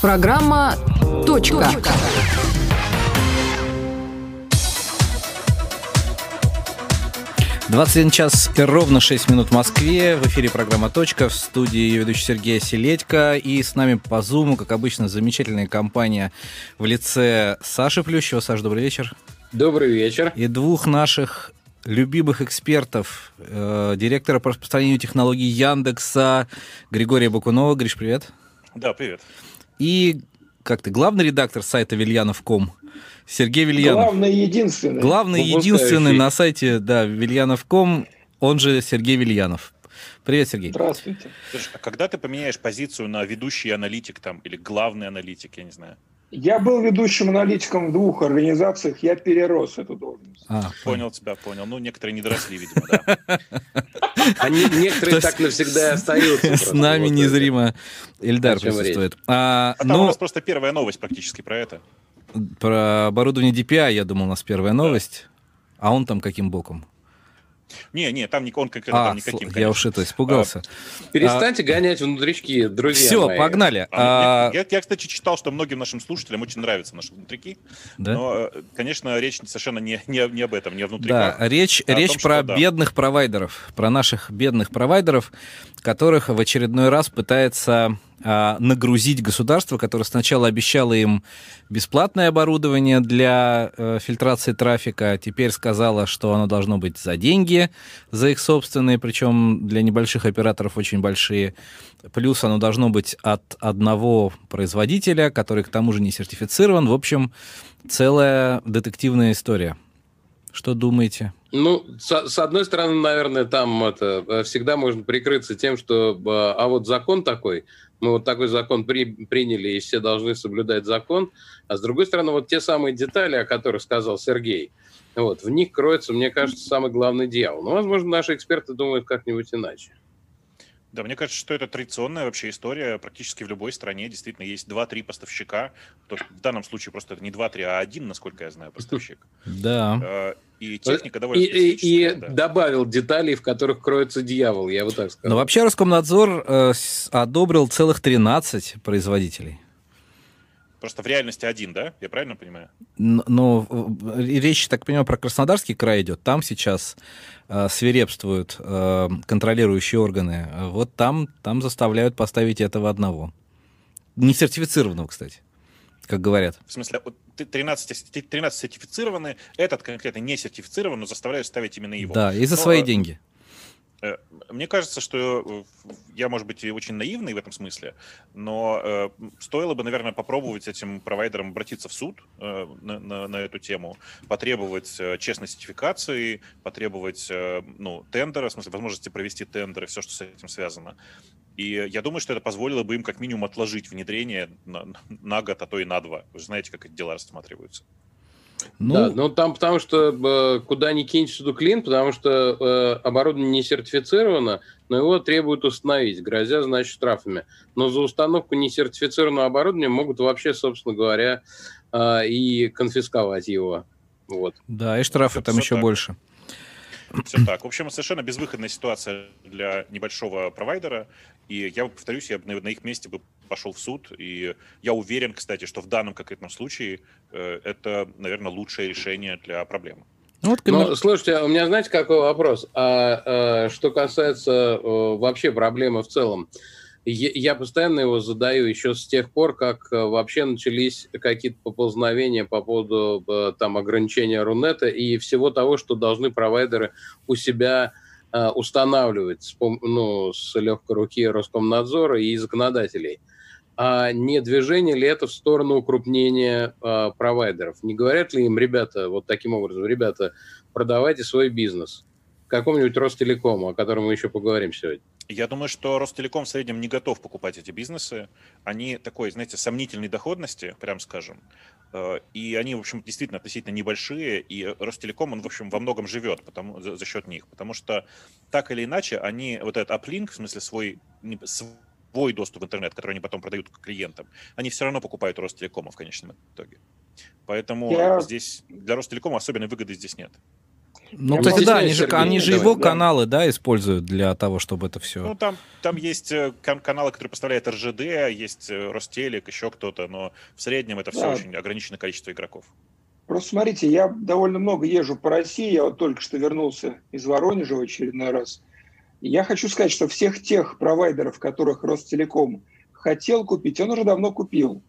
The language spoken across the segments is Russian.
Программа «Точка». 21 час и ровно 6 минут в Москве. В эфире программа «Точка». В студии ее ведущий Сергей Селедько. И с нами по Зуму, как обычно, замечательная компания в лице Саши Плющева. Саш, добрый вечер. Добрый вечер. И двух наших любимых экспертов, э, директора по распространению технологий Яндекса Григория Бакунова. Гриш, привет. Да, привет. И, как ты, главный редактор сайта Вильянов.ком Сергей Вильянов. Главный единственный. Главный единственный на сайте, да, Вильянов.ком, он же Сергей Вильянов. Привет, Сергей. Здравствуйте. Слушай, а когда ты поменяешь позицию на ведущий аналитик там или главный аналитик, я не знаю? Я был ведущим аналитиком в двух организациях, я перерос эту должность. А, понял тебя, понял. Ну, некоторые не доросли, видимо, да. Они некоторые так навсегда и остаются. С нами незримо Эльдар присутствует. А там у нас просто первая новость практически про это. Про оборудование DPI, я думал, у нас первая новость. А он там каким боком? Не, не, там он конкретно а, там никаким. Конечно. Я уж это испугался. А, Перестаньте а, гонять внутрички, друзья. Все, мои. погнали. А, я, я, кстати, читал, что многим нашим слушателям очень нравятся наши внутрики. Да? Но, э, конечно, речь совершенно не, не, не об этом, не о внутриках. Да, речь, а речь том, про что, бедных да. провайдеров, про наших бедных провайдеров, которых в очередной раз пытается а, нагрузить государство, которое сначала обещало им бесплатное оборудование для э, фильтрации трафика, а теперь сказала, что оно должно быть за деньги, за их собственные, причем для небольших операторов очень большие. Плюс оно должно быть от одного производителя, который к тому же не сертифицирован. В общем, целая детективная история. Что думаете? Ну, с, с одной стороны, наверное, там это э, всегда можно прикрыться тем, что а вот закон такой, мы вот такой закон при, приняли, и все должны соблюдать закон. А с другой стороны, вот те самые детали, о которых сказал Сергей, вот, в них кроется, мне кажется, самый главный дьявол. Но, возможно, наши эксперты думают как-нибудь иначе. Да, мне кажется, что это традиционная вообще история. Практически в любой стране действительно есть два-три поставщика. То в данном случае просто это не два-три, а один, насколько я знаю, поставщик. Да. Э, и техника довольно И, и, и да. добавил деталей, в которых кроется дьявол, я вот так сказал. Но вообще Роскомнадзор э, одобрил целых 13 производителей. Просто в реальности один, да? Я правильно понимаю? Но речь, так понимаю, про Краснодарский край идет. Там сейчас э, свирепствуют э, контролирующие органы. Вот там, там заставляют поставить этого одного. Не сертифицированного, кстати, как говорят. В смысле, 13, 13 сертифицированы, этот конкретно не сертифицирован, но заставляют ставить именно его. Да, и за но, свои деньги. Э, мне кажется, что э, я, может быть, очень наивный в этом смысле, но э, стоило бы, наверное, попробовать этим провайдерам обратиться в суд э, на, на, на эту тему, потребовать э, честной сертификации, потребовать э, ну, тендера, в смысле возможности провести тендеры, все, что с этим связано. И я думаю, что это позволило бы им как минимум отложить внедрение на, на год, а то и на два. Вы же знаете, как эти дела рассматриваются. Ну, да, ну там потому что э, куда ни кинь всюду клин, потому что э, оборудование не сертифицировано, но его требуют установить, грозя, значит, штрафами. Но за установку несертифицированного оборудования могут вообще, собственно говоря, э, и конфисковать его. Вот. Да, и штрафы там еще так. больше. Все так. В общем, совершенно безвыходная ситуация для небольшого провайдера. И я повторюсь, я на их месте бы пошел в суд. И я уверен, кстати, что в данном конкретном случае э, это, наверное, лучшее решение для проблемы. Ну, вот, Но, слушайте, у меня, знаете, какой вопрос? А, а, что касается а, вообще проблемы в целом, я, постоянно его задаю еще с тех пор, как а, вообще начались какие-то поползновения по поводу а, там ограничения Рунета и всего того, что должны провайдеры у себя а, устанавливать ну, с легкой руки Роскомнадзора и законодателей. А не движение ли это в сторону укрупнения провайдеров? Не говорят ли им, ребята, вот таким образом, ребята, продавайте свой бизнес какому-нибудь Ростелекому, о котором мы еще поговорим сегодня? Я думаю, что Ростелеком в среднем не готов покупать эти бизнесы. Они такой, знаете, сомнительной доходности, прям скажем. Э, и они, в общем, действительно относительно небольшие. И Ростелеком, он, в общем, во многом живет потому, за, за счет них. Потому что так или иначе, они, вот этот аплинк, в смысле свой, свой доступ в интернет, который они потом продают клиентам, они все равно покупают Ростелекома в конечном итоге. Поэтому Я... здесь для Ростелекома особенной выгоды здесь нет. Ну, кстати, да, они же, они же его да. каналы, да, используют для того, чтобы это все... Ну, там, там есть э, каналы, которые поставляют РЖД, есть э, Ростелек, еще кто-то, но в среднем это все да. очень ограниченное количество игроков. Просто смотрите, я довольно много езжу по России, я вот только что вернулся из Воронежа в очередной раз. Я хочу сказать, что всех тех провайдеров, которых Ростелеком хотел купить, он уже давно купил.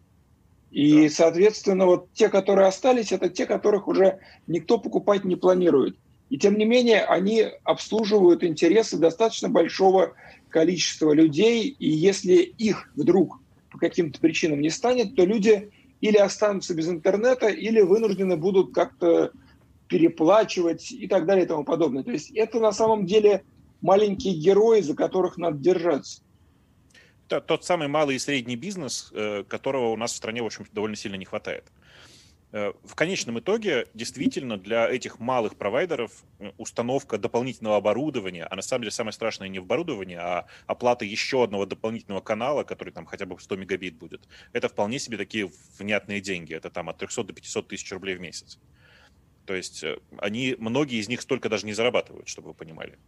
И, да. соответственно, вот те, которые остались, это те, которых уже никто покупать не планирует. И тем не менее, они обслуживают интересы достаточно большого количества людей. И если их вдруг по каким-то причинам не станет, то люди или останутся без интернета, или вынуждены будут как-то переплачивать и так далее и тому подобное. То есть это на самом деле маленькие герои, за которых надо держаться. Это тот самый малый и средний бизнес, э, которого у нас в стране, в общем, довольно сильно не хватает. Э, в конечном итоге, действительно, для этих малых провайдеров э, установка дополнительного оборудования, а на самом деле самое страшное не в оборудовании, а оплата еще одного дополнительного канала, который там хотя бы 100 мегабит будет, это вполне себе такие внятные деньги. Это там от 300 до 500 тысяч рублей в месяц. То есть они, многие из них столько даже не зарабатывают, чтобы вы понимали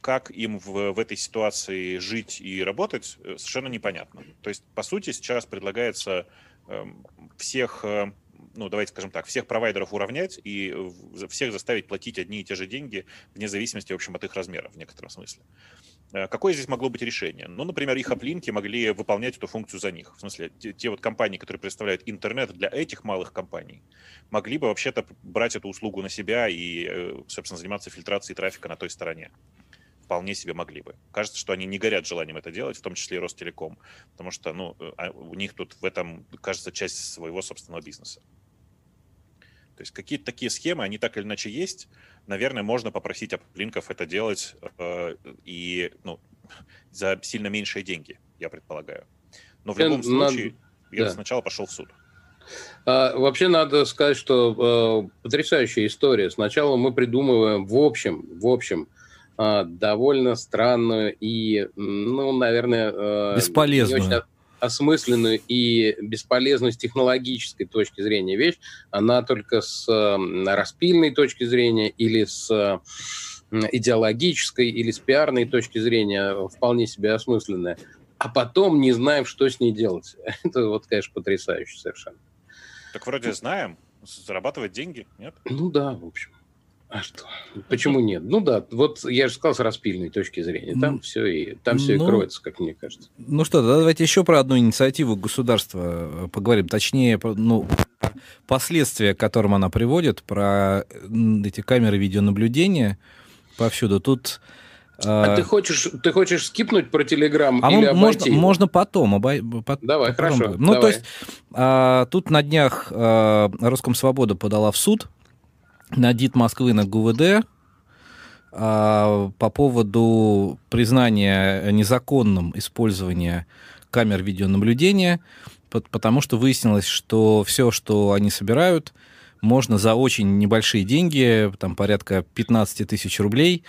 как им в, в этой ситуации жить и работать, э, совершенно непонятно. То есть, по сути, сейчас предлагается э, всех, э, ну, давайте скажем так, всех провайдеров уравнять и всех заставить платить одни и те же деньги, вне зависимости, в общем, от их размеров в некотором смысле. Э, какое здесь могло быть решение? Ну, например, их оплинки могли выполнять эту функцию за них. В смысле, те, те вот компании, которые представляют интернет для этих малых компаний, могли бы вообще-то брать эту услугу на себя и, э, собственно, заниматься фильтрацией трафика на той стороне вполне себе могли бы. Кажется, что они не горят желанием это делать, в том числе и Ростелеком, потому что ну, а, у них тут в этом, кажется, часть своего собственного бизнеса. То есть какие-то такие схемы, они так или иначе есть. Наверное, можно попросить аплинков это делать э, и ну, за сильно меньшие деньги, я предполагаю. Но в любом случае, Надо... я да. сначала пошел в суд. А, вообще надо сказать, что э, потрясающая история. Сначала мы придумываем в общем, в общем, довольно странную и, ну, наверное... Э, Бесполезную. Не очень осмысленную и бесполезную с технологической точки зрения вещь, она только с распильной точки зрения или с идеологической или с пиарной точки зрения вполне себе осмысленная. А потом не знаем, что с ней делать. Это вот, конечно, потрясающе совершенно. Так вроде знаем, зарабатывать деньги, нет? Ну да, в общем. А что? Почему нет? Ну да, вот я же сказал с распильной точки зрения. Там ну, все и там все ну, и кроется, как мне кажется. Ну что, давайте еще про одну инициативу государства э, поговорим. Точнее, ну, последствия, к которым она приводит, про эти камеры видеонаблюдения повсюду. Тут а, а ты хочешь, ты хочешь скипнуть про Телеграм а или обойти можно, его? можно потом. Обой, по, Давай, потом. хорошо. Ну, давай. то есть, а, тут на днях а, Роскомсвобода подала в суд на ДИТ Москвы, на ГУВД а, по поводу признания незаконным использования камер видеонаблюдения, потому что выяснилось, что все, что они собирают, можно за очень небольшие деньги, там порядка 15 тысяч рублей,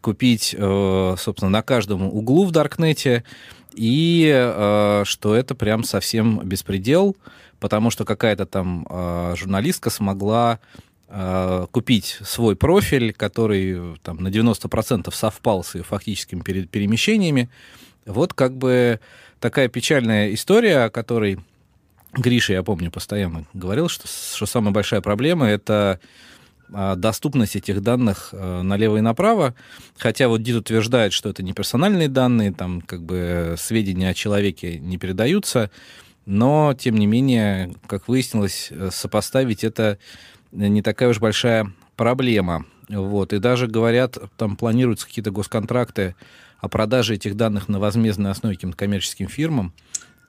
купить, э, собственно, на каждом углу в Даркнете, и э, что это прям совсем беспредел, потому что какая-то там э, журналистка смогла купить свой профиль, который там на 90% совпал с ее фактическими перемещениями. Вот как бы такая печальная история, о которой Гриша, я помню, постоянно говорил, что, что самая большая проблема — это а, доступность этих данных э, налево и направо, хотя вот ДИД утверждает, что это не персональные данные, там как бы сведения о человеке не передаются, но, тем не менее, как выяснилось, э, сопоставить это не такая уж большая проблема. Вот. И даже говорят, там планируются какие-то госконтракты о продаже этих данных на возмездной основе каким-то коммерческим фирмам.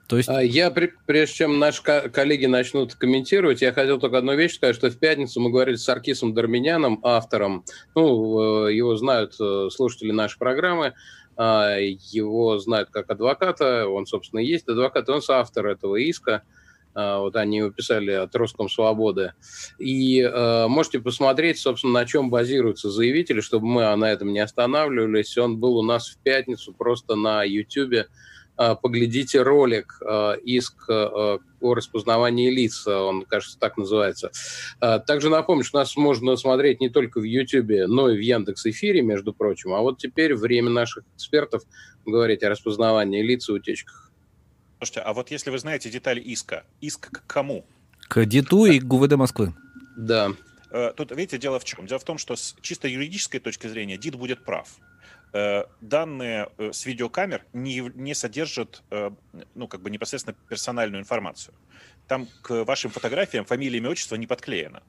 То есть... А, я, прежде чем наши коллеги начнут комментировать, я хотел только одну вещь сказать, что в пятницу мы говорили с Аркисом Дарминяном, автором, ну, э, его знают э, слушатели нашей программы, а, его знают как адвоката, он, собственно, есть адвокат, он соавтор этого иска, вот они его писали от Роском Свободы. И э, можете посмотреть, собственно, на чем базируются заявители, чтобы мы на этом не останавливались. Он был у нас в пятницу просто на YouTube а, поглядите ролик а, «Иск о распознавании лиц», он, кажется, так называется. Также напомню, что нас можно смотреть не только в YouTube, но и в Яндекс Эфире, между прочим. А вот теперь время наших экспертов говорить о распознавании лиц и утечках. Слушайте, а вот если вы знаете детали иска, иск к кому? К ДИТУ и к ГУВД Москвы. Да. Э, тут, видите, дело в чем? Дело в том, что с чисто юридической точки зрения ДИТ будет прав. Э, данные э, с видеокамер не, не содержат, ну, как бы непосредственно персональную информацию. Там к вашим фотографиям фамилия, имя, отчество не подклеено.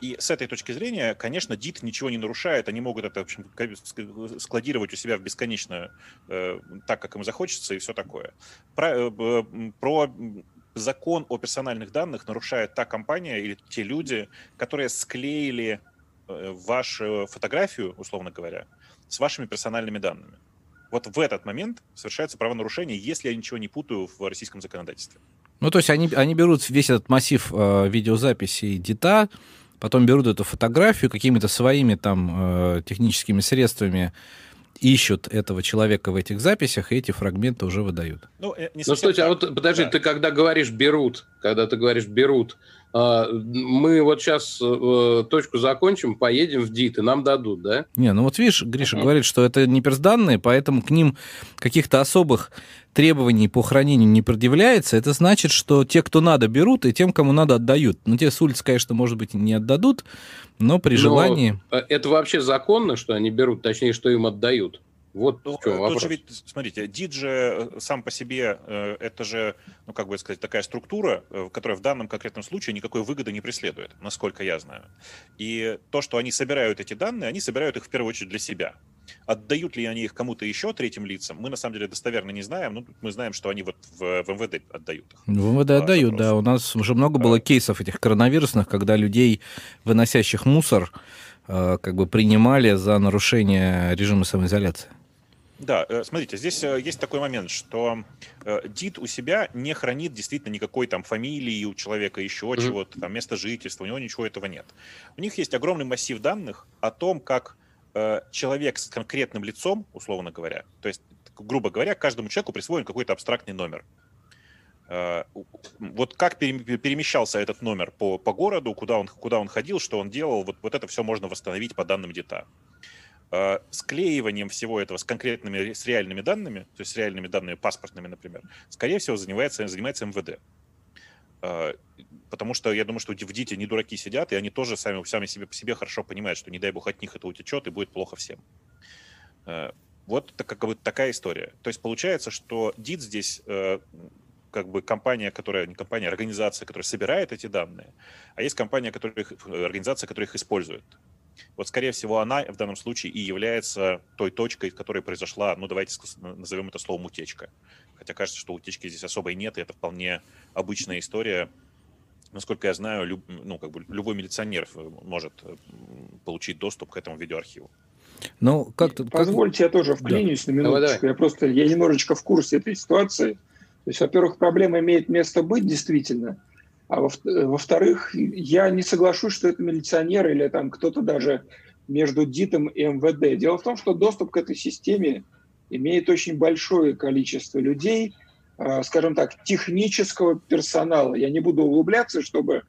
И с этой точки зрения, конечно, ДИТ ничего не нарушает, они могут это, в общем, складировать у себя в бесконечно э, так, как им захочется, и все такое. Про, э, про закон о персональных данных нарушает та компания или те люди, которые склеили э, вашу фотографию, условно говоря, с вашими персональными данными. Вот в этот момент совершается правонарушение, если я ничего не путаю в российском законодательстве. Ну, то есть они, они берут весь этот массив э, видеозаписей ДИТа, потом берут эту фотографию какими-то своими там э, техническими средствами, ищут этого человека в этих записях, и эти фрагменты уже выдают. Ну, э, не ну стойте, а вот подожди, да. ты когда говоришь «берут», когда ты говоришь «берут», мы вот сейчас э, точку закончим, поедем в ДИТ, и нам дадут, да? Не, ну вот видишь, Гриша uh-huh. говорит, что это не персданные, поэтому к ним каких-то особых требований по хранению не предъявляется. Это значит, что те, кто надо, берут, и тем, кому надо, отдают. Ну, те с улицы, конечно, может быть, не отдадут, но при желании... Но э, это вообще законно, что они берут, точнее, что им отдают? Вот ну, в чем вопрос. Же ведь, смотрите, диджи э, сам по себе, э, это же, ну, как бы сказать, такая структура, э, которая в данном конкретном случае никакой выгоды не преследует, насколько я знаю. И то, что они собирают эти данные, они собирают их в первую очередь для себя. Отдают ли они их кому-то еще, третьим лицам, мы на самом деле достоверно не знаем. Ну, мы знаем, что они вот в, в МВД отдают их. В МВД отдают, запрос. да. У нас уже много было кейсов этих коронавирусных, когда людей, выносящих мусор, как бы принимали за нарушение режима самоизоляции. Да, э, смотрите, здесь э, есть такой момент, что э, ДИТ у себя не хранит действительно никакой там фамилии у человека, еще mm-hmm. чего-то, там место жительства, у него ничего этого нет. У них есть огромный массив данных о том, как человек с конкретным лицом, условно говоря, то есть, грубо говоря, каждому человеку присвоен какой-то абстрактный номер. Вот как перемещался этот номер по, по городу, куда он, куда он ходил, что он делал, вот, вот это все можно восстановить по данным ДИТа. Э, склеиванием всего этого с конкретными, с реальными данными, то есть с реальными данными паспортными, например, скорее всего, занимается, занимается МВД. Э, потому что я думаю, что в ДИТе не дураки сидят, и они тоже сами, сами себе по себе хорошо понимают, что не дай бог от них это утечет, и будет плохо всем. Э, вот как бы такая история. То есть получается, что ДИТ здесь как бы компания, которая, не компания, а организация, которая собирает эти данные, а есть компания, которая организация, которая их использует. Вот, скорее всего, она в данном случае и является той точкой, в которой произошла, ну, давайте назовем это словом утечка. Хотя кажется, что утечки здесь особой нет, и это вполне обычная история. Насколько я знаю, люб, ну, как бы любой милиционер э, может э, получить доступ к этому видеоархиву. Ну, как -то, Позвольте, как... я тоже вклинюсь да. на минуточку. Давай, давай. Я просто, я немножечко в курсе этой ситуации. То есть, во-первых, проблема имеет место быть действительно – а во-вторых, я не соглашусь, что это милиционер или там кто-то даже между ДИТом и МВД. Дело в том, что доступ к этой системе имеет очень большое количество людей, а, скажем так, технического персонала. Я не буду углубляться, чтобы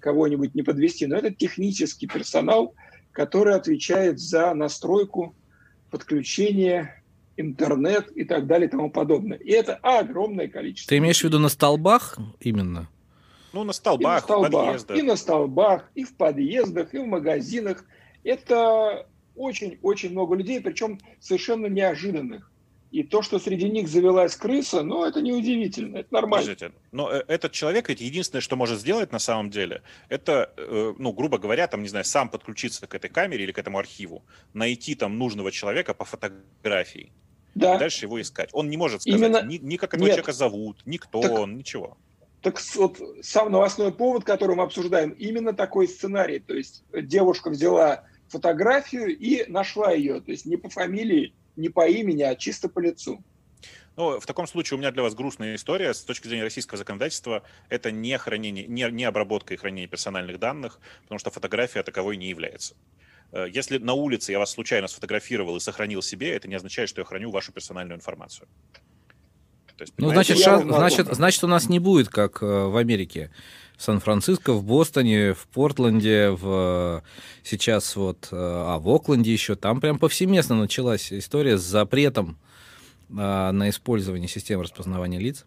кого-нибудь не подвести, но это технический персонал, который отвечает за настройку, подключение, интернет и так далее и тому подобное. И это огромное количество. Ты имеешь в виду на столбах именно? Ну, на столбах, и на столбах, в подъездах. И на столбах, и в подъездах, и в магазинах. Это очень-очень много людей, причем совершенно неожиданных. И то, что среди них завелась крыса, ну, это неудивительно, это нормально. Подождите, но э, этот человек, ведь единственное, что может сделать на самом деле, это, э, ну, грубо говоря, там, не знаю, сам подключиться к этой камере или к этому архиву, найти там нужного человека по фотографии, да. и дальше его искать. Он не может сказать Именно... ни, ни как этого Нет. человека зовут, ни кто так... он, ничего. Так вот, сам новостной повод, который мы обсуждаем, именно такой сценарий. То есть девушка взяла фотографию и нашла ее. То есть не по фамилии, не по имени, а чисто по лицу. Ну, в таком случае у меня для вас грустная история. С точки зрения российского законодательства, это не хранение, не, не обработка и хранение персональных данных, потому что фотография таковой не является. Э, если на улице я вас случайно сфотографировал и сохранил себе, это не означает, что я храню вашу персональную информацию. То есть, ну, значит, шанс, значит, значит, у нас не будет, как э, в Америке. В Сан-Франциско, в Бостоне, в Портленде, в сейчас вот, э, а в Окленде еще, там прям повсеместно началась история с запретом а, на использование системы распознавания лиц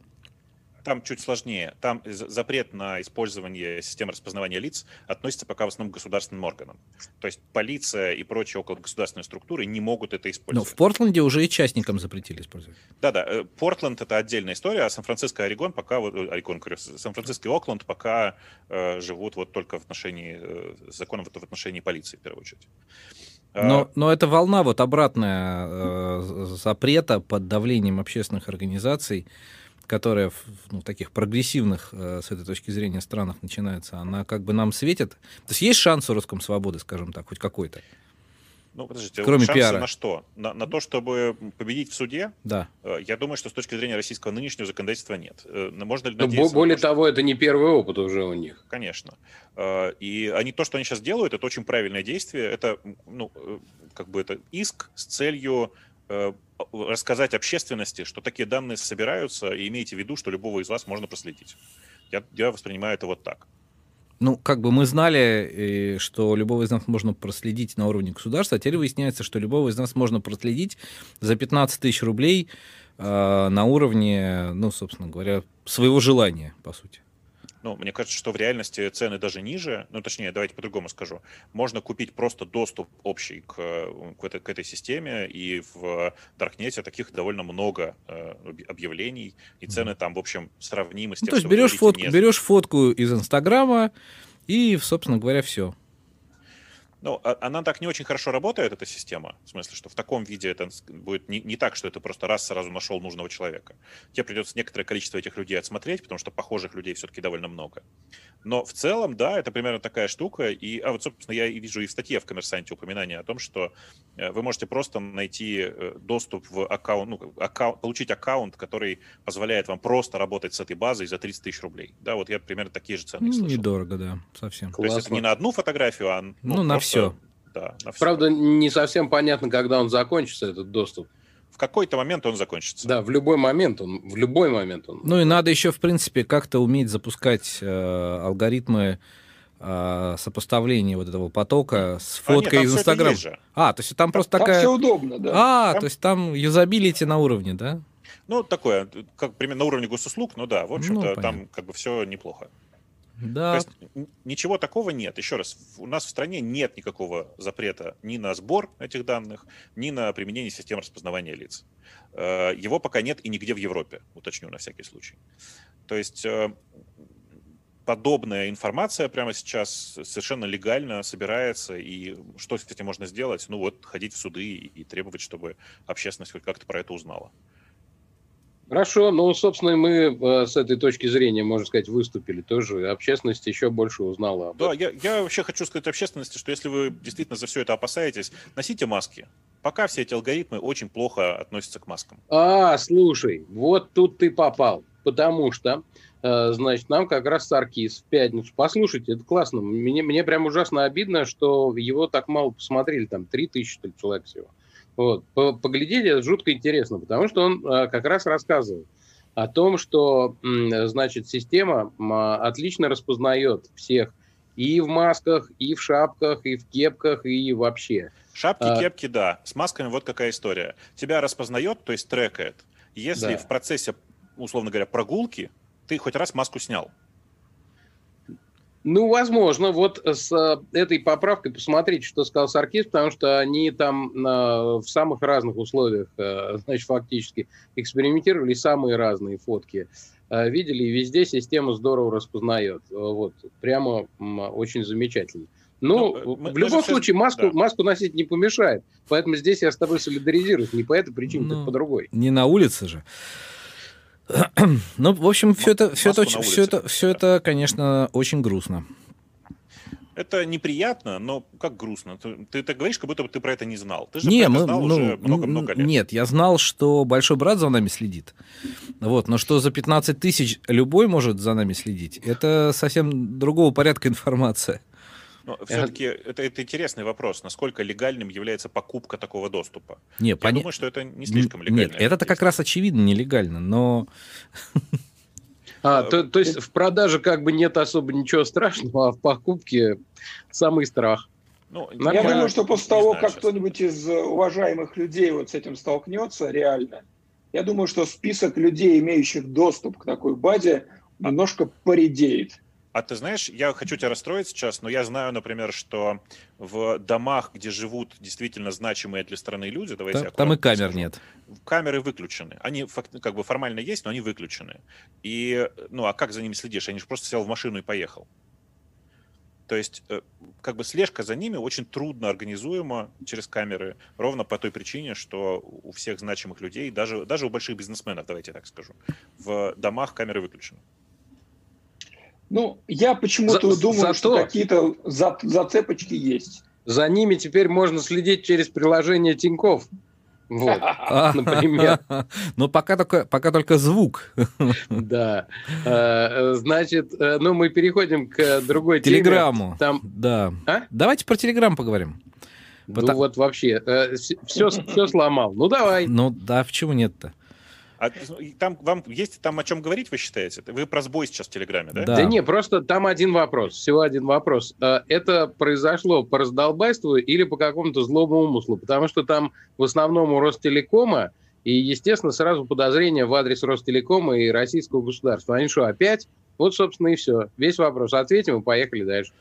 там чуть сложнее. Там запрет на использование системы распознавания лиц относится пока в основном к государственным органам. То есть полиция и прочие около государственные структуры не могут это использовать. Но в Портленде уже и частникам запретили использовать. Да-да, э, Портленд это отдельная история, а Сан-Франциско и Орегон пока, э, Орегон, Сан-Франциско и Окленд пока э, живут вот только в отношении, э, законом в отношении полиции, в первую очередь. А но, но эта волна вот обратная э, запрета под давлением общественных организаций, которая в ну, таких прогрессивных э, с этой точки зрения странах начинается, она как бы нам светит? То есть есть шанс у русском свободы, скажем так, хоть какой-то? Ну, подождите, Кроме шансы пиара. на что? На, на то, чтобы победить в суде? Да. Э, я думаю, что с точки зрения российского нынешнего законодательства нет. Э, можно ли надеяться Более то, того, что... это не первый опыт уже у них. Конечно. И они, то, что они сейчас делают, это очень правильное действие. Это, ну, как бы это иск с целью рассказать общественности, что такие данные собираются, и имейте в виду, что любого из вас можно проследить. Я, я воспринимаю это вот так. Ну, как бы мы знали, что любого из нас можно проследить на уровне государства, а теперь выясняется, что любого из нас можно проследить за 15 тысяч рублей э, на уровне, ну, собственно говоря, своего желания, по сути. Ну, мне кажется, что в реальности цены даже ниже. Ну, точнее, давайте по-другому скажу. Можно купить просто доступ общий к, к, этой, к этой системе, и в Даркнете таких довольно много э, объявлений, и цены там, в общем, сравнимы с ну, тем, ну, То есть берешь, фотку, берешь фотку из Инстаграма, и, собственно говоря, все. Ну, а, она так не очень хорошо работает, эта система. В смысле, что в таком виде это будет не, не так, что это просто раз сразу нашел нужного человека. Тебе придется некоторое количество этих людей отсмотреть, потому что похожих людей все-таки довольно много. Но в целом, да, это примерно такая штука. И, а вот, собственно, я вижу и в статье в «Коммерсанте» упоминание о том, что э, вы можете просто найти э, доступ в аккаунт, ну, аккаунт, получить аккаунт, который позволяет вам просто работать с этой базой за 30 тысяч рублей. Да, вот я примерно такие же цены ну, слышал. Недорого, да, совсем. То Классно. есть это не на одну фотографию, а ну, ну на все все. Да, на все. Правда, не совсем понятно, когда он закончится, этот доступ. В какой-то момент он закончится. Да, в любой момент он, в любой момент он. Ну и надо еще, в принципе, как-то уметь запускать э, алгоритмы э, сопоставления вот этого потока с фоткой а, нет, из Инстаграма. А, то есть там просто там такая... все удобно, да. А, там... то есть там юзабилити на уровне, да? Ну, такое, как примерно на уровне госуслуг, ну да, в общем-то, ну, там как бы все неплохо. Да. То есть ничего такого нет. Еще раз, у нас в стране нет никакого запрета ни на сбор этих данных, ни на применение систем распознавания лиц. Э, его пока нет и нигде в Европе, уточню на всякий случай. То есть э, подобная информация прямо сейчас совершенно легально собирается, и что этим можно сделать? Ну вот, ходить в суды и требовать, чтобы общественность хоть как-то про это узнала. Хорошо, ну, собственно, мы э, с этой точки зрения, можно сказать, выступили тоже. Общественность еще больше узнала об Да, я, я вообще хочу сказать общественности, что если вы действительно за все это опасаетесь, носите маски. Пока все эти алгоритмы очень плохо относятся к маскам. А, слушай, вот тут ты попал. Потому что, э, значит, нам как раз Саркис в пятницу. Послушайте, это классно. Мне, мне прям ужасно обидно, что его так мало посмотрели. Там 3 тысячи человек всего. Вот. Поглядели, это жутко интересно, потому что он а, как раз рассказывал о том, что, значит, система отлично распознает всех и в масках, и в шапках, и в кепках, и вообще. Шапки, а... кепки, да. С масками вот какая история. Тебя распознает, то есть трекает. Если да. в процессе, условно говоря, прогулки ты хоть раз маску снял. Ну, возможно, вот с э, этой поправкой посмотрите, что сказал Саркис, потому что они там э, в самых разных условиях, э, значит, фактически экспериментировали самые разные фотки. Видели, и везде система здорово распознает. Вот, прямо очень замечательно. Ну, ну мы, в любом случае, маску, да. маску носить не помешает. Поэтому здесь я с тобой солидаризируюсь. Не по этой причине, ну, так по другой. Не на улице же. Ну, в общем, все это, все это, все это, все это, конечно, очень грустно. Это неприятно, но как грустно. Ты, ты так говоришь, как будто бы ты про это не знал. Ты же не, мы, знал ну, уже много-много лет. Нет, я знал, что большой брат за нами следит. Вот, но что за 15 тысяч любой может за нами следить, это совсем другого порядка информация. Но все-таки это, это интересный вопрос, насколько легальным является покупка такого доступа. Не, Я поня... думаю, что это не слишком легально. Нет, это как раз очевидно нелегально, но... А, то, то есть в продаже как бы нет особо ничего страшного, а в покупке самый страх. Ну, я думаю, что после того, знаю, как кто-нибудь из уважаемых людей вот с этим столкнется реально, я думаю, что список людей, имеющих доступ к такой базе, немножко поредеет. А ты знаешь, я хочу тебя расстроить сейчас, но я знаю, например, что в домах, где живут действительно значимые для страны люди, давайте там, там и камер скажу, нет. Камеры выключены. Они как бы формально есть, но они выключены. И, ну, а как за ними следишь? Они же просто сел в машину и поехал. То есть, э, как бы слежка за ними очень трудно организуема через камеры, ровно по той причине, что у всех значимых людей, даже, даже у больших бизнесменов, давайте я так скажу, в домах камеры выключены. Ну, я почему-то за, думаю, зато... что какие-то за, зацепочки есть. За ними теперь можно следить через приложение Тиньков. Вот, например. Но пока только, пока только звук. Да. Э, значит, э, ну мы переходим к другой теме. Телеграмму. Там... Да. А? Давайте про Телеграм поговорим. Ну Потому... вот вообще, все, э, все сломал. Ну давай. Ну да, почему нет-то? А там вам есть там о чем говорить, вы считаете? Вы про сбой сейчас в Телеграме, да? Да, да не, просто там один вопрос, всего один вопрос. А это произошло по раздолбайству или по какому-то злому умыслу? Потому что там в основном у Ростелекома и, естественно, сразу подозрения в адрес Ростелекома и российского государства. Они что, опять? Вот, собственно, и все. Весь вопрос ответим и поехали дальше.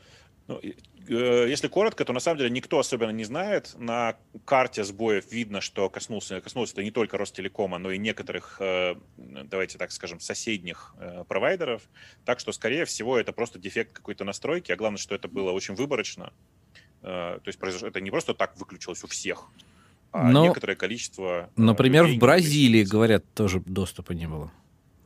Ну, если коротко, то на самом деле никто особенно не знает. На карте сбоев видно, что коснулся, коснулся это не только Ростелекома, но и некоторых, э, давайте так скажем, соседних э, провайдеров. Так что, скорее всего, это просто дефект какой-то настройки, а главное, что это было очень выборочно. То есть это не просто так выключилось у всех, а но, некоторое количество... Например, в Бразилии, говорят, тоже доступа не было.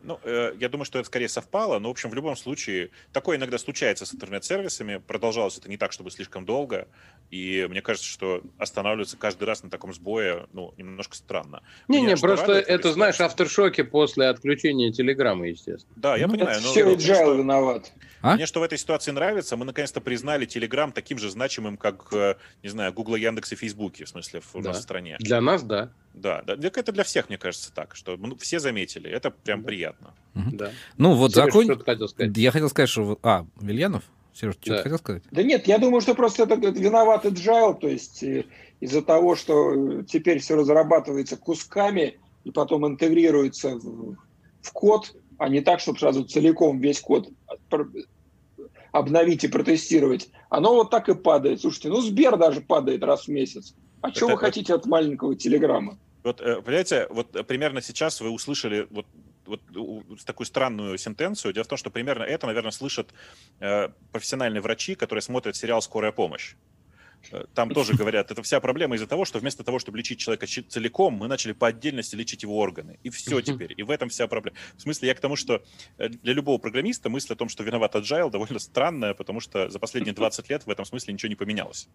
Ну, э, я думаю, что это скорее совпало, но, в общем, в любом случае, такое иногда случается с интернет-сервисами. Продолжалось это не так, чтобы слишком долго, и мне кажется, что останавливаться каждый раз на таком сбое, ну, немножко странно. Не-не, просто радует, это, знаешь, авторшоки после отключения Телеграма, естественно. Да, я ну, понимаю. Это но, все Agile виноват. А? Мне что в этой ситуации нравится, мы наконец-то признали Телеграм таким же значимым, как, э, не знаю, Google, Яндекс и Фейсбуке, в смысле, в да. нашей стране. Для нас, да. Да, да, это для всех, мне кажется, так, что ну, все заметили, это прям да. приятно. Да. Ну вот Сереж, закон... Хотел Я хотел сказать, что... А, Вильянов? Сереж, что да. хотел сказать? Да нет, я думаю, что просто это, это виноват agile, то есть э, из-за того, что теперь все разрабатывается кусками и потом интегрируется в, в код, а не так, чтобы сразу целиком весь код обновить и протестировать. Оно вот так и падает. Слушайте, ну Сбер даже падает раз в месяц. А что вы хотите от маленького телеграмма? Вот, э, понимаете, вот примерно сейчас вы услышали вот вот такую странную сентенцию. Дело в том, что примерно это, наверное, слышат э, профессиональные врачи, которые смотрят сериал «Скорая помощь». Э, там тоже говорят, это вся проблема из-за того, что вместо того, чтобы лечить человека целиком, мы начали по отдельности лечить его органы. И все теперь. И в этом вся проблема. В смысле, я к тому, что для любого программиста мысль о том, что виноват agile, довольно странная, потому что за последние 20 лет в этом смысле ничего не поменялось.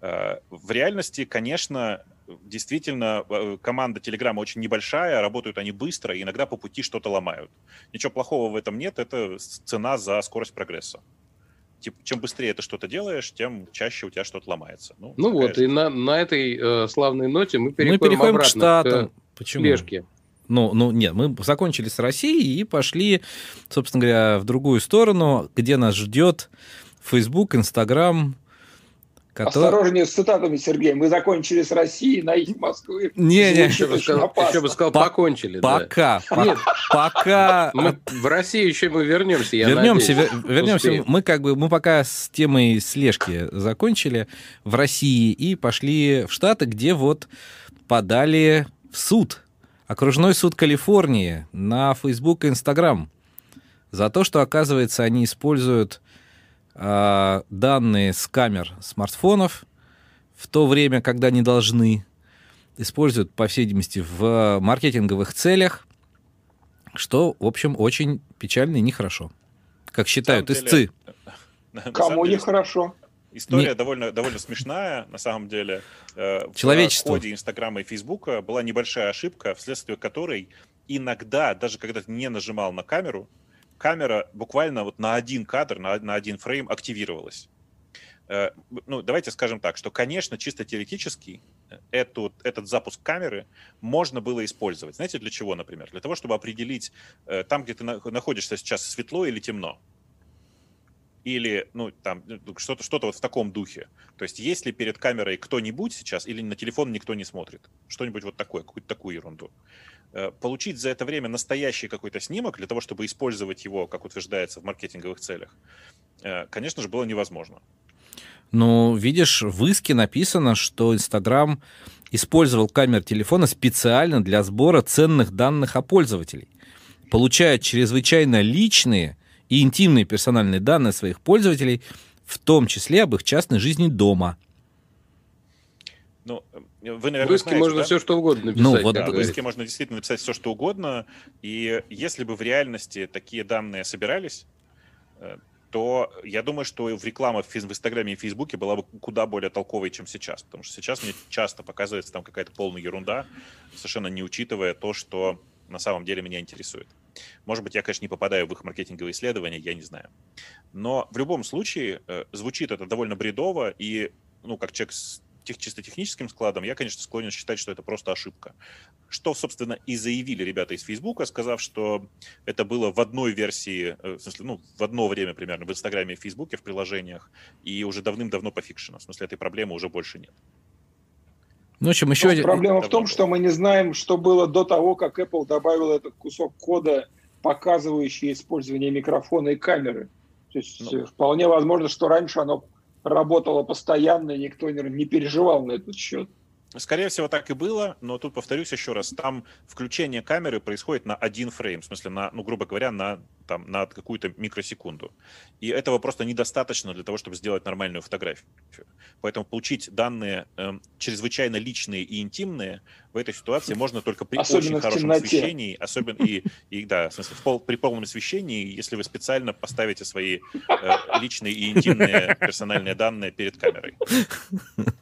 Э, в реальности, конечно, действительно э, команда Телеграма очень небольшая, работают они быстро, и иногда по пути что-то ломают. Ничего плохого в этом нет, это цена за скорость прогресса. Чем быстрее ты что-то делаешь, тем чаще у тебя что-то ломается. Ну, ну вот, и на, на этой э, славной ноте мы переходим, мы переходим обратно к Штатам. К Почему? Слежке. Ну, ну, нет, мы закончили с Россией и пошли, собственно говоря, в другую сторону, где нас ждет Facebook, Instagram, Который... Осторожнее с цитатами, Сергей. Мы закончили с Россией на их Москвы. Не, не. Еще бы сказал, еще бы сказал покончили. Пока. Да. Нет, пока. Мы в Россию еще мы вернемся. Я вернемся, надеюсь, вернемся. Успеем. Мы как бы мы пока с темой слежки закончили в России и пошли в Штаты, где вот подали в суд. Окружной суд Калифорнии на Facebook и Instagram за то, что, оказывается, они используют а, данные с камер смартфонов в то время, когда не должны, используют, по всей видимости, в маркетинговых целях, что, в общем, очень печально и нехорошо. Как считают деле, истцы. Кому нехорошо? История не... довольно, довольно смешная, на самом деле. Э, в ходе Инстаграма и Фейсбука была небольшая ошибка, вследствие которой иногда, даже когда ты не нажимал на камеру, камера буквально вот на один кадр, на, на один фрейм активировалась. Э, ну, давайте скажем так, что, конечно, чисто теоретически э, эту, этот запуск камеры можно было использовать. Знаете, для чего, например? Для того, чтобы определить, э, там, где ты находишься сейчас, светло или темно. Или, ну, там, что-то что вот в таком духе. То есть, если перед камерой кто-нибудь сейчас, или на телефон никто не смотрит, что-нибудь вот такое, какую-то такую ерунду. Получить за это время настоящий какой-то снимок для того, чтобы использовать его, как утверждается, в маркетинговых целях, конечно же, было невозможно. Ну, видишь, в иске написано, что Инстаграм использовал камеры телефона специально для сбора ценных данных о пользователей, получая чрезвычайно личные и интимные персональные данные своих пользователей, в том числе об их частной жизни дома. Ну, вы, наверное, в иске знаете, можно да? все, что угодно написать. Ну, вот, да, в иске можно действительно написать все, что угодно. И если бы в реальности такие данные собирались, э, то я думаю, что в реклама в Инстаграме и Фейсбуке была бы куда более толковой, чем сейчас. Потому что сейчас мне часто показывается там какая-то полная ерунда, совершенно не учитывая то, что на самом деле меня интересует. Может быть, я, конечно, не попадаю в их маркетинговые исследования, я не знаю. Но в любом случае э, звучит это довольно бредово, и ну, как человек с тех, чисто техническим складом, я, конечно, склонен считать, что это просто ошибка. Что, собственно, и заявили ребята из Фейсбука, сказав, что это было в одной версии, э, в смысле, ну, в одно время примерно в Инстаграме и Фейсбуке, в приложениях, и уже давным-давно пофикшено. В смысле, этой проблемы уже больше нет. Ну, в общем, еще один... Проблема в том, что мы не знаем, что было до того, как Apple добавил этот кусок кода, показывающий использование микрофона и камеры. То есть ну, вполне возможно, что раньше оно работала постоянно, и никто не переживал на этот счет. Скорее всего, так и было, но тут повторюсь еще раз, там включение камеры происходит на один фрейм, в смысле, на, ну, грубо говоря, на, там, на какую-то микросекунду. И этого просто недостаточно для того, чтобы сделать нормальную фотографию. Поэтому получить данные э, чрезвычайно личные и интимные в этой ситуации можно только при особенно очень хорошем освещении, особенно и, и да, в смысле, в пол, при полном освещении, если вы специально поставите свои э, личные и интимные персональные данные перед камерой.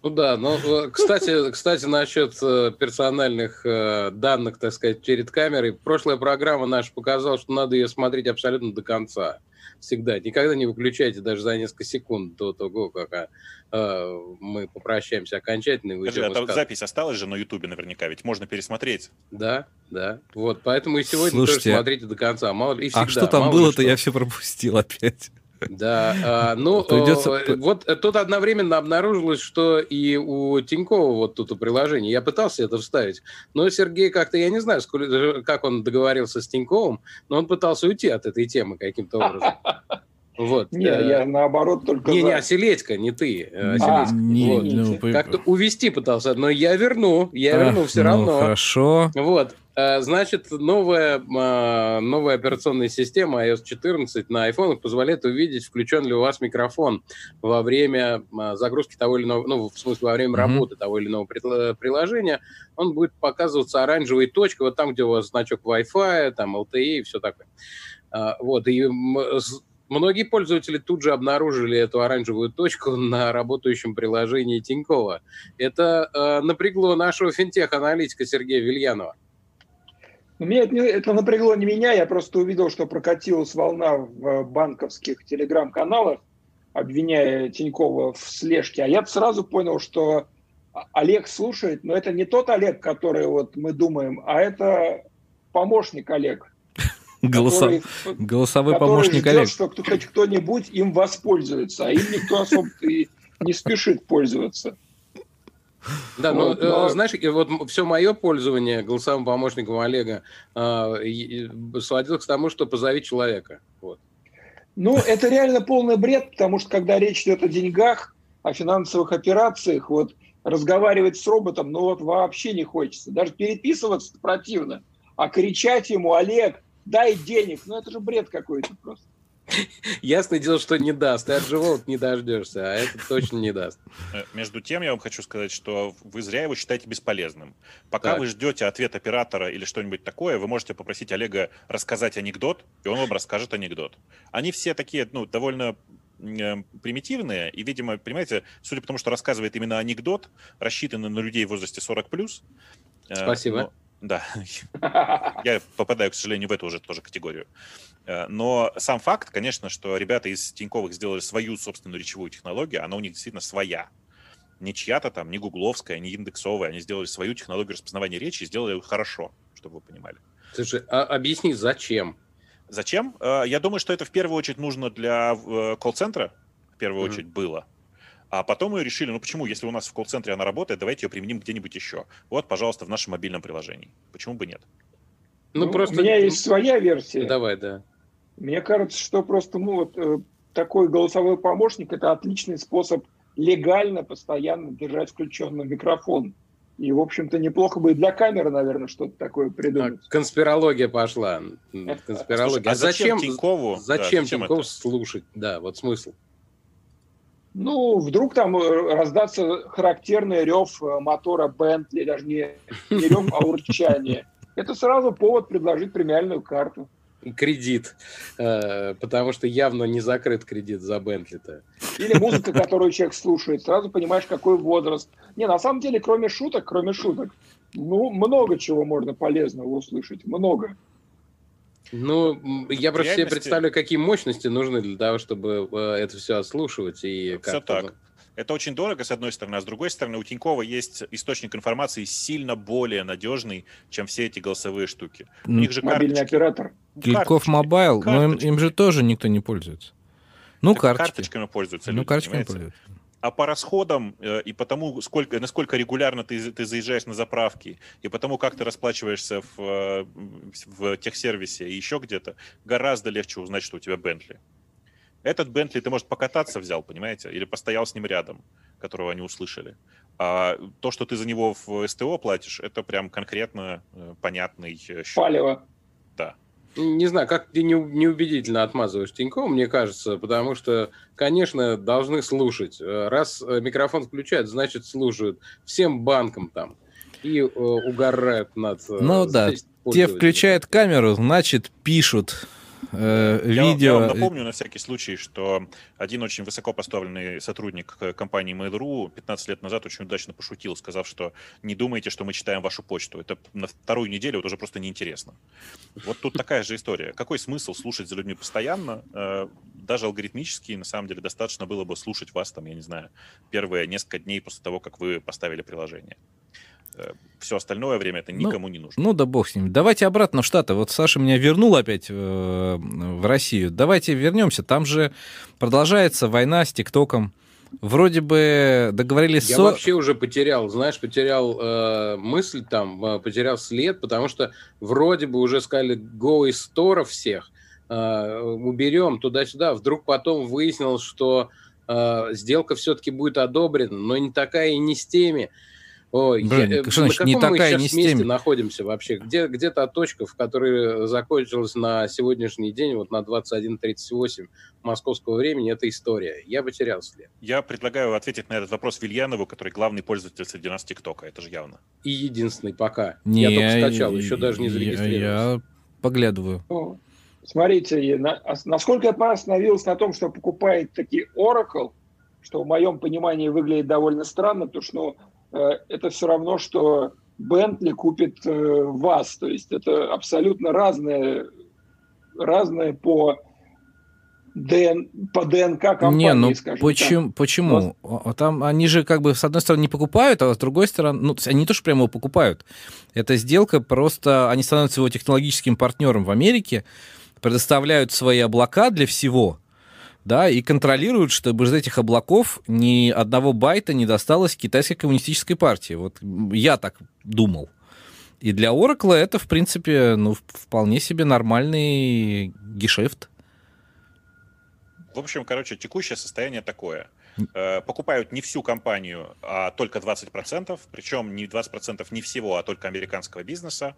Ну да, ну, э, кстати, кстати, насчет э, персональных э, данных, так сказать, перед камерой, прошлая программа наша показала, что надо ее смотреть абсолютно до конца всегда. Никогда не выключайте даже за несколько секунд до того, как э, мы попрощаемся окончательно. И Скажи, а запись осталась же на Ютубе наверняка, ведь можно пересмотреть. Да, да. Вот, поэтому и сегодня Слушайте, тоже смотрите до конца. Мало, и всегда, а что там было-то, я все пропустил опять. Да, а, ну Придется... Э, вот тут одновременно обнаружилось, что и у Тинькова вот тут у приложения, я пытался это вставить, но Сергей как-то, я не знаю, сколько, как он договорился с Тиньковым, но он пытался уйти от этой темы каким-то образом. Вот. Не, э, я наоборот только... Не, за... не, Оселедька, не ты. Э, а, не, вот. ну, Как-то увести пытался, но я верну, я а, верну все ну, равно. Хорошо. Вот. Э, значит, новая, новая операционная система iOS 14 на iPhone позволяет увидеть, включен ли у вас микрофон во время загрузки того или иного, ну, в смысле, во время mm-hmm. работы того или иного приложения. Он будет показываться оранжевой точкой, вот там, где у вас значок Wi-Fi, там LTE и все такое. Вот, и Многие пользователи тут же обнаружили эту оранжевую точку на работающем приложении Тинькова. Это э, напрягло нашего финтех-аналитика Сергея Вильянова. Меня это, это напрягло не меня, я просто увидел, что прокатилась волна в банковских телеграм-каналах, обвиняя Тинькова в слежке. А я сразу понял, что Олег слушает, но это не тот Олег, который вот мы думаем, а это помощник Олег. Голосов... Который, Голосовой который помощник ждет, Олег. что хоть кто-нибудь им воспользуется, а им никто особо не спешит пользоваться. Да, ну, вот, но, но знаешь, вот все мое пользование голосовым помощником Олега э, сводилось к тому, что позови человека. Вот. Ну, это реально полный бред, потому что когда речь идет о деньгах, о финансовых операциях, вот разговаривать с роботом, ну вот вообще не хочется. Даже переписываться противно. А кричать ему, Олег, дай денег. Ну, это же бред какой-то просто. Ясное дело, что не даст. Ты от живого не дождешься, а это точно не даст. Э, между тем, я вам хочу сказать, что вы зря его считаете бесполезным. Пока так. вы ждете ответ оператора или что-нибудь такое, вы можете попросить Олега рассказать анекдот, и он вам расскажет анекдот. Они все такие, ну, довольно э, примитивные, и, видимо, понимаете, судя по тому, что рассказывает именно анекдот, рассчитанный на людей в возрасте 40+, э, Спасибо. Да, я попадаю, к сожалению, в эту уже тоже категорию. Э, но сам факт, конечно, что ребята из Тиньковых сделали свою собственную речевую технологию, она у них действительно своя. Не чья-то там, не гугловская, не индексовая. Они сделали свою технологию распознавания речи и сделали ее хорошо, чтобы вы понимали. Слушай, а объясни, зачем? Зачем? Э, я думаю, что это в первую очередь нужно для э, колл-центра, в первую mm-hmm. очередь было. А потом мы решили, ну почему, если у нас в колл-центре она работает, давайте ее применим где-нибудь еще. Вот, пожалуйста, в нашем мобильном приложении. Почему бы нет? Ну, ну просто... У меня есть своя версия. Давай, да. Мне кажется, что просто ну, вот, э, такой голосовой помощник – это отличный способ легально, постоянно держать включенный микрофон. И, в общем-то, неплохо бы и для камеры, наверное, что-то такое придумать. А, конспирология пошла. Конспирология. А, а зачем Тинькову, зачем да, Тинькову слушать? Да, вот смысл. Ну, вдруг там э, раздаться характерный рев э, мотора Бентли, даже не, не рев, а урчание. Это сразу повод предложить премиальную карту. Кредит, э, потому что явно не закрыт кредит за Бентли-то. Или музыка, которую человек слушает, сразу понимаешь, какой возраст. Не, на самом деле, кроме шуток, кроме шуток, ну, много чего можно полезного услышать, много. Ну, я просто себе представляю, какие мощности нужны для того, чтобы э, это все отслушивать. И все так. Ну, это очень дорого, с одной стороны, а с другой стороны, у Тинькова есть источник информации сильно более надежный, чем все эти голосовые штуки. У них же Мобильный карточки. оператор. Тиньков Mobile, но им, им же тоже никто не пользуется. Ну, карточки. Карточками пользуются ну, люди, Ну, карточками пользуются а по расходам э, и потому, сколько, насколько регулярно ты, ты заезжаешь на заправки, и потому, как ты расплачиваешься в, э, в техсервисе и еще где-то, гораздо легче узнать, что у тебя Бентли. Этот Бентли ты, может, покататься взял, понимаете, или постоял с ним рядом, которого они услышали. А то, что ты за него в СТО платишь, это прям конкретно э, понятный счет. Палево. Да не знаю, как ты неубедительно отмазываешь Тинькова, мне кажется, потому что, конечно, должны слушать. Раз э, микрофон включают, значит, слушают. Всем банкам там. И э, угорают над... Э, ну да, те включают камеру, значит, пишут э, видео. Я, я вам напомню на всякий случай, что один очень высоко поставленный сотрудник компании Mail.ru 15 лет назад очень удачно пошутил, сказав, что не думайте, что мы читаем вашу почту. Это на вторую неделю вот уже просто неинтересно. Вот тут такая же история. Какой смысл слушать за людьми постоянно? Э, даже алгоритмически, на самом деле, достаточно было бы слушать вас там, я не знаю, первые несколько дней после того, как вы поставили приложение. Э, Все остальное время это ну, никому ну, не нужно. Ну да бог с ним. Давайте обратно в Штаты. Вот Саша меня вернул опять э, в Россию. Давайте вернемся. Там же продолжается война с ТикТоком. Вроде бы договорились... Я со... вообще уже потерял, знаешь, потерял э, мысль там, э, потерял след, потому что вроде бы уже сказали go из стора всех, э, уберем туда-сюда. Вдруг потом выяснилось, что э, сделка все-таки будет одобрена, но не такая и не с теми. Ой, Блин, я, что значит, не такая, не с теми? находимся вообще? Где, где та точка, в которой закончилась на сегодняшний день, вот на 21.38 московского времени, это история. Я потерял след. Я предлагаю ответить на этот вопрос Вильянову, который главный пользователь среди нас ТикТока. Это же явно. И единственный пока. Не, я только скачал, еще даже не зарегистрировался. Я, я поглядываю. О, смотрите, на, насколько я остановился на том, что покупает таки Oracle, что в моем понимании выглядит довольно странно, потому что ну, Э, это все равно, что Бентли купит э, вас. То есть это абсолютно разные, разные по ДН, по ДНК компании, не, ну почему? Так. Почему? Но... Там они же как бы с одной стороны не покупают, а с другой стороны, ну, они не то, что прямо его покупают. Эта сделка просто, они становятся его технологическим партнером в Америке, предоставляют свои облака для всего, да, и контролируют, чтобы из этих облаков ни одного байта не досталось китайской коммунистической партии. Вот я так думал. И для Oracle это, в принципе, ну, вполне себе нормальный гешефт. В общем, короче, текущее состояние такое. Э, покупают не всю компанию, а только 20%, причем не 20% не всего, а только американского бизнеса.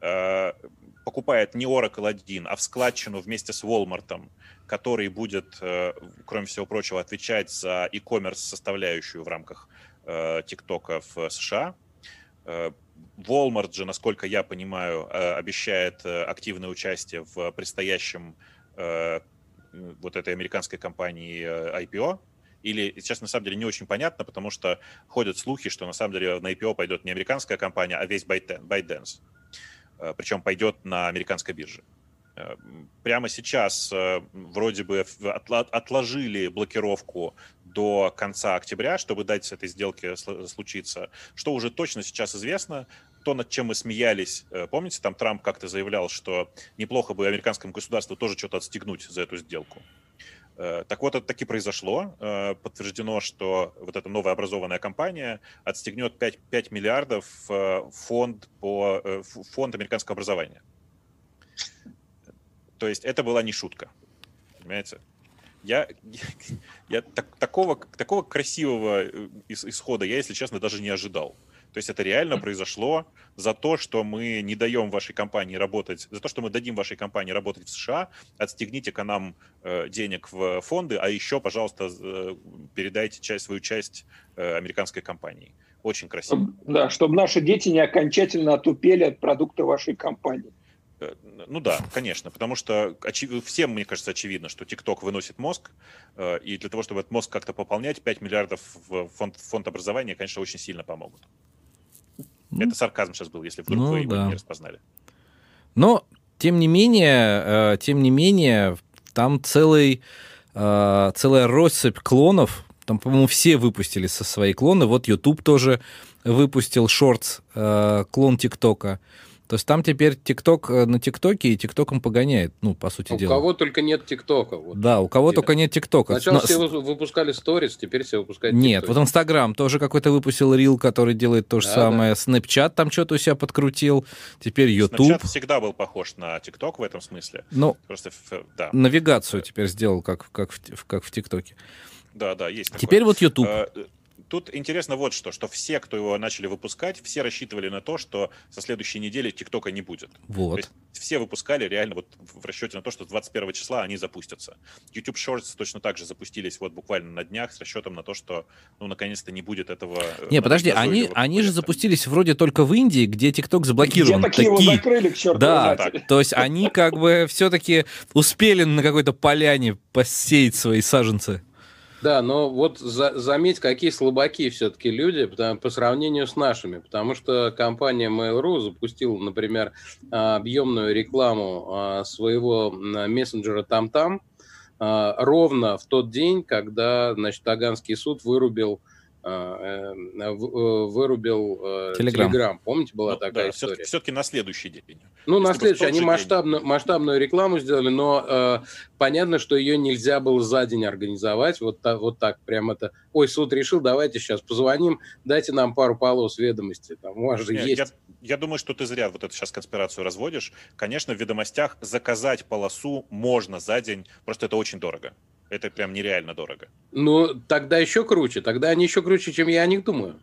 Э, покупает не Oracle один, а в складчину вместе с Walmart, который будет, э, кроме всего прочего, отвечать за e-commerce составляющую в рамках ТикТока в США. Walmart же, насколько я понимаю, обещает активное участие в предстоящем вот этой американской компании IPO, или сейчас на самом деле не очень понятно, потому что ходят слухи, что на самом деле на IPO пойдет не американская компания, а весь ByteDance. Причем пойдет на американской бирже. Прямо сейчас вроде бы отложили блокировку до конца октября, чтобы дать этой сделке случиться. Что уже точно сейчас известно, то, над чем мы смеялись, помните, там Трамп как-то заявлял, что неплохо бы американскому государству тоже что-то отстегнуть за эту сделку. Э, так вот, это таки произошло. Э, подтверждено, что вот эта новая образованная компания отстегнет 5, 5 миллиардов в фонд, по, фонд американского образования. То есть это была не шутка. Понимаете? Я, я так, такого, такого красивого э, исхода я, если честно, даже не ожидал. То есть это реально произошло за то, что мы не даем вашей компании работать, за то, что мы дадим вашей компании работать в США, отстегните-ка нам э, денег в фонды, а еще, пожалуйста, э, передайте часть, свою часть э, американской компании. Очень красиво. Да, чтобы наши дети не окончательно отупели от продукта вашей компании. Э, ну да, конечно, потому что всем, мне кажется, очевидно, что TikTok выносит мозг, э, и для того, чтобы этот мозг как-то пополнять, 5 миллиардов в фонд, фонд образования, конечно, очень сильно помогут. Ну, Это сарказм сейчас был, если вдруг ну, вы его да. не распознали. Но, тем не менее, э, тем не менее, там целый, э, целая россыпь клонов. Там, по-моему, все выпустили со свои клоны. Вот YouTube тоже выпустил Shorts, э, клон ТикТока. То есть там теперь ТикТок э, на ТикТоке и ТикТоком погоняет, ну, по сути у дела. У кого только нет ТикТока. Вот. Да, у кого только нет ТикТока. Сначала Но... все выпускали сторис, теперь все выпускают Нет, вот Инстаграм тоже какой-то выпустил reel, который делает то же да, самое. Снэпчат там что-то у себя подкрутил. Теперь YouTube. Снэпчат всегда был похож на ТикТок в этом смысле. Ну, Просто, да. навигацию теперь сделал, как, как, в, как в ТикТоке. Да, да, есть Теперь такое. вот YouTube. Тут интересно вот что, что все, кто его начали выпускать, все рассчитывали на то, что со следующей недели ТикТока не будет. Вот. То есть все выпускали реально вот в расчете на то, что 21 числа они запустятся. YouTube Shorts точно так же запустились вот буквально на днях с расчетом на то, что ну наконец-то не будет этого... Э, не, подожди, они, они же запустились вроде только в Индии, где TikTok заблокирован. Где такие, такие... его закрыли, к черту Да, так. то есть они как бы все-таки успели на какой-то поляне посеять свои саженцы. Да, но вот за, заметь, какие слабаки все-таки люди потому, по сравнению с нашими. Потому что компания Mail.ru запустила, например, а, объемную рекламу а, своего мессенджера Там-Там а, ровно в тот день, когда значит, Таганский суд вырубил вырубил Телеграм. Телеграм. Помните, была ну, такая да, история? Все-таки, на следующий день. Ну, Если на следующий. Они масштабно, масштабную рекламу сделали, но э, понятно, что ее нельзя было за день организовать. Вот, так, вот так, прям это... Ой, суд решил, давайте сейчас позвоним, дайте нам пару полос ведомости. Там у вас же Нет, есть... Я, я думаю, что ты зря вот эту сейчас конспирацию разводишь. Конечно, в ведомостях заказать полосу можно за день, просто это очень дорого. Это прям нереально дорого. Ну, тогда еще круче. Тогда они еще круче, чем я о них думаю.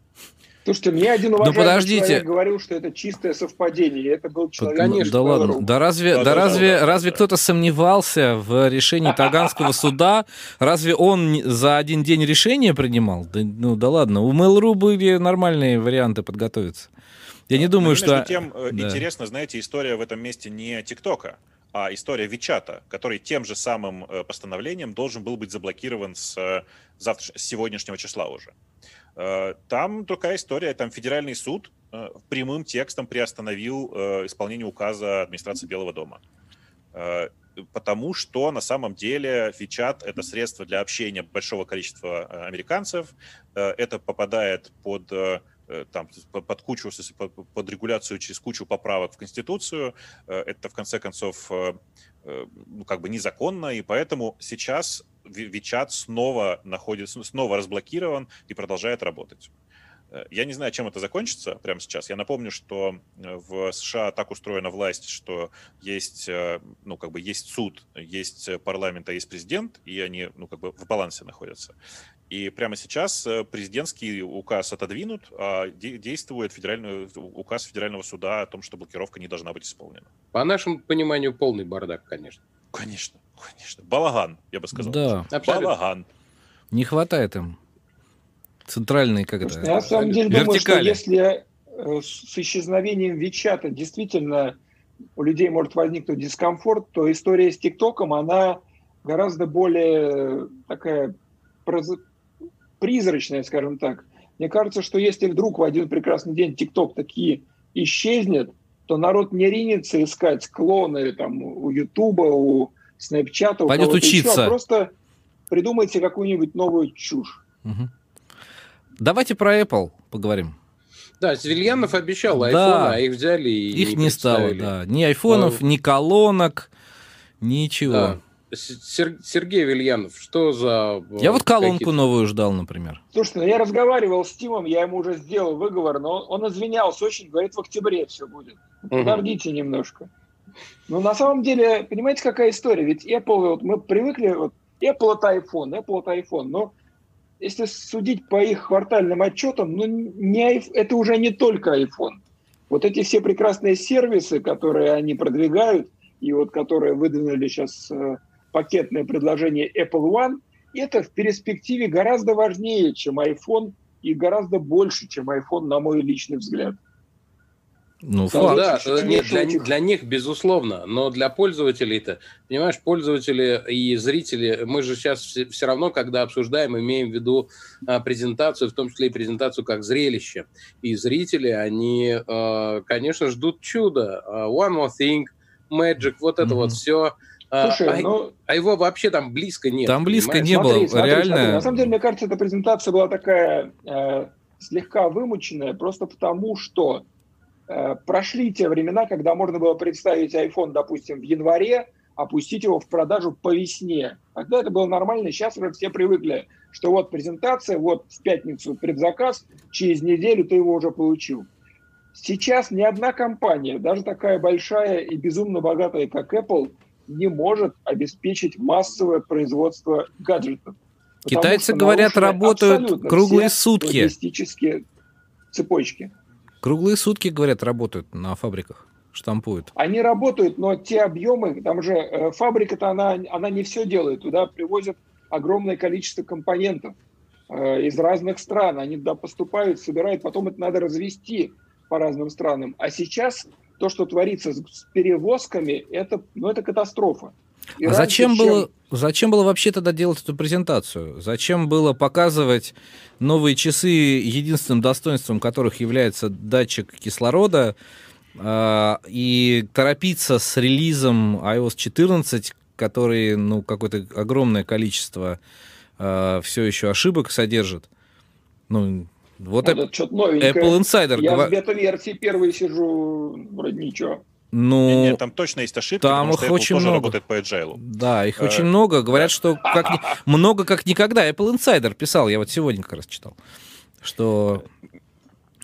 Слушайте, мне один уважаемый ну, подождите. человек говорил, что это чистое совпадение. Это был человек. Конечно. Да ладно. Да разве, да, да, разве, да, разве да. кто-то сомневался в решении Таганского суда? Разве он за один день решение принимал? Да, ну да ладно. У Mail.ru были нормальные варианты подготовиться. Я не думаю, что... Между тем, э, да. интересно, знаете, история в этом месте не ТикТока, а история Вичата, который тем же самым э, постановлением должен был быть заблокирован с, э, завтра, с сегодняшнего числа уже. Э, там такая история, там федеральный суд прямым текстом приостановил исполнение указа администрации Белого дома. Потому что на самом деле Вичат — это средство для общения большого количества американцев. Это попадает под там, под кучу, под регуляцию через кучу поправок в Конституцию. Э, это, в конце концов, э, ну, как бы незаконно, и поэтому сейчас Вичат снова находится, снова разблокирован и продолжает работать. Я не знаю, чем это закончится прямо сейчас. Я напомню, что в США так устроена власть, что есть, ну, как бы есть суд, есть парламент, а есть президент, и они, ну, как бы в балансе находятся. И прямо сейчас э, президентский указ отодвинут, а действует федеральный указ федерального суда о том, что блокировка не должна быть исполнена. По нашему пониманию, полный бардак, конечно. Конечно, конечно. Балаган, я бы сказал. Да. Абсолютно. Балаган. Не хватает им центральной, как это, Я на самом деле думаю, что если э, с исчезновением Вичата действительно у людей может возникнуть дискомфорт, то история с ТикТоком, она гораздо более такая призрачная, скажем так. Мне кажется, что если вдруг в один прекрасный день ТикТок такие исчезнет, то народ не ринется искать клоны там у Ютуба, у Снэпчата, у Пойдет еще, учиться. а просто придумайте какую-нибудь новую чушь. Мгм. Давайте про Apple поговорим. Да, Севильянов обещал Да. айфоны, а их взяли и Их не стало, да. Ни айфонов, Ну, ни колонок, ничего. Да. Сергей Вильянов, что за... э, Я вот колонку какие-то- новую ждал, например. Слушайте, ну я разговаривал с Тимом, я ему уже сделал выговор, но он, он извинялся очень, говорит, в октябре все будет. Подождите немножко. Ну, на самом деле, понимаете, какая история? Ведь Apple, вот мы привыкли, вот, Apple это iPhone, Apple это iPhone, но если судить по их квартальным отчетам, ну, не, это уже не только iPhone. Вот эти все прекрасные сервисы, которые они продвигают, и вот которые выдвинули сейчас э, пакетное предложение Apple One, это в перспективе гораздо важнее, чем iPhone, и гораздо больше, чем iPhone, на мой личный взгляд. Ну, Да, факт. Да, э, нет, для, для них, безусловно, но для пользователей-то, понимаешь, пользователи и зрители, мы же сейчас все, все равно, когда обсуждаем, имеем в виду а, презентацию, в том числе и презентацию как зрелище. И зрители, они, э, конечно, ждут чуда. А, One more thing, Magic, вот это Мгм. вот все. Слушай, а, ну, а его вообще там близко нет. Там близко понимаешь? не было. Смотри, смотри, реально- смотри. На самом деле, мне кажется, эта презентация была такая э, слегка вымученная, просто потому что э, прошли те времена, когда можно было представить iPhone, допустим, в январе, опустить его в продажу по весне. Тогда это было нормально, сейчас уже все привыкли, что вот презентация, вот в пятницу предзаказ, через неделю ты его уже получил. Сейчас ни одна компания, даже такая большая и безумно богатая, как Apple, не может обеспечить массовое производство гаджетов. Китайцы, говорят, работают круглые сутки. логистические цепочки. Круглые сутки, говорят, работают на фабриках, штампуют. Они работают, но те объемы, там же э, фабрика-то она, она не все делает, туда привозят огромное количество компонентов э, из разных стран, они туда поступают, собирают, потом это надо развести по разным странам. А сейчас то, что творится с, перевозками, это, ну, это катастрофа. И А зачем чем- было, зачем было вообще тогда делать эту презентацию? Зачем было показывать новые часы, единственным достоинством которых является датчик кислорода, а, и торопиться с релизом iOS 14, который, ну, какое-то огромное количество все еще ошибок содержит? Ну, вот Вот это что-то новенькое. Apple Insider. Я гова- в бета-версии первый сижу, вроде ничего. Ну, Нет, нет, там точно есть ошибки, там потому что их Apple очень тоже много. работает по agile. Да, их Э, очень много. Говорят, что как много как никогда. Apple Insider писал, я вот сегодня как раз читал, что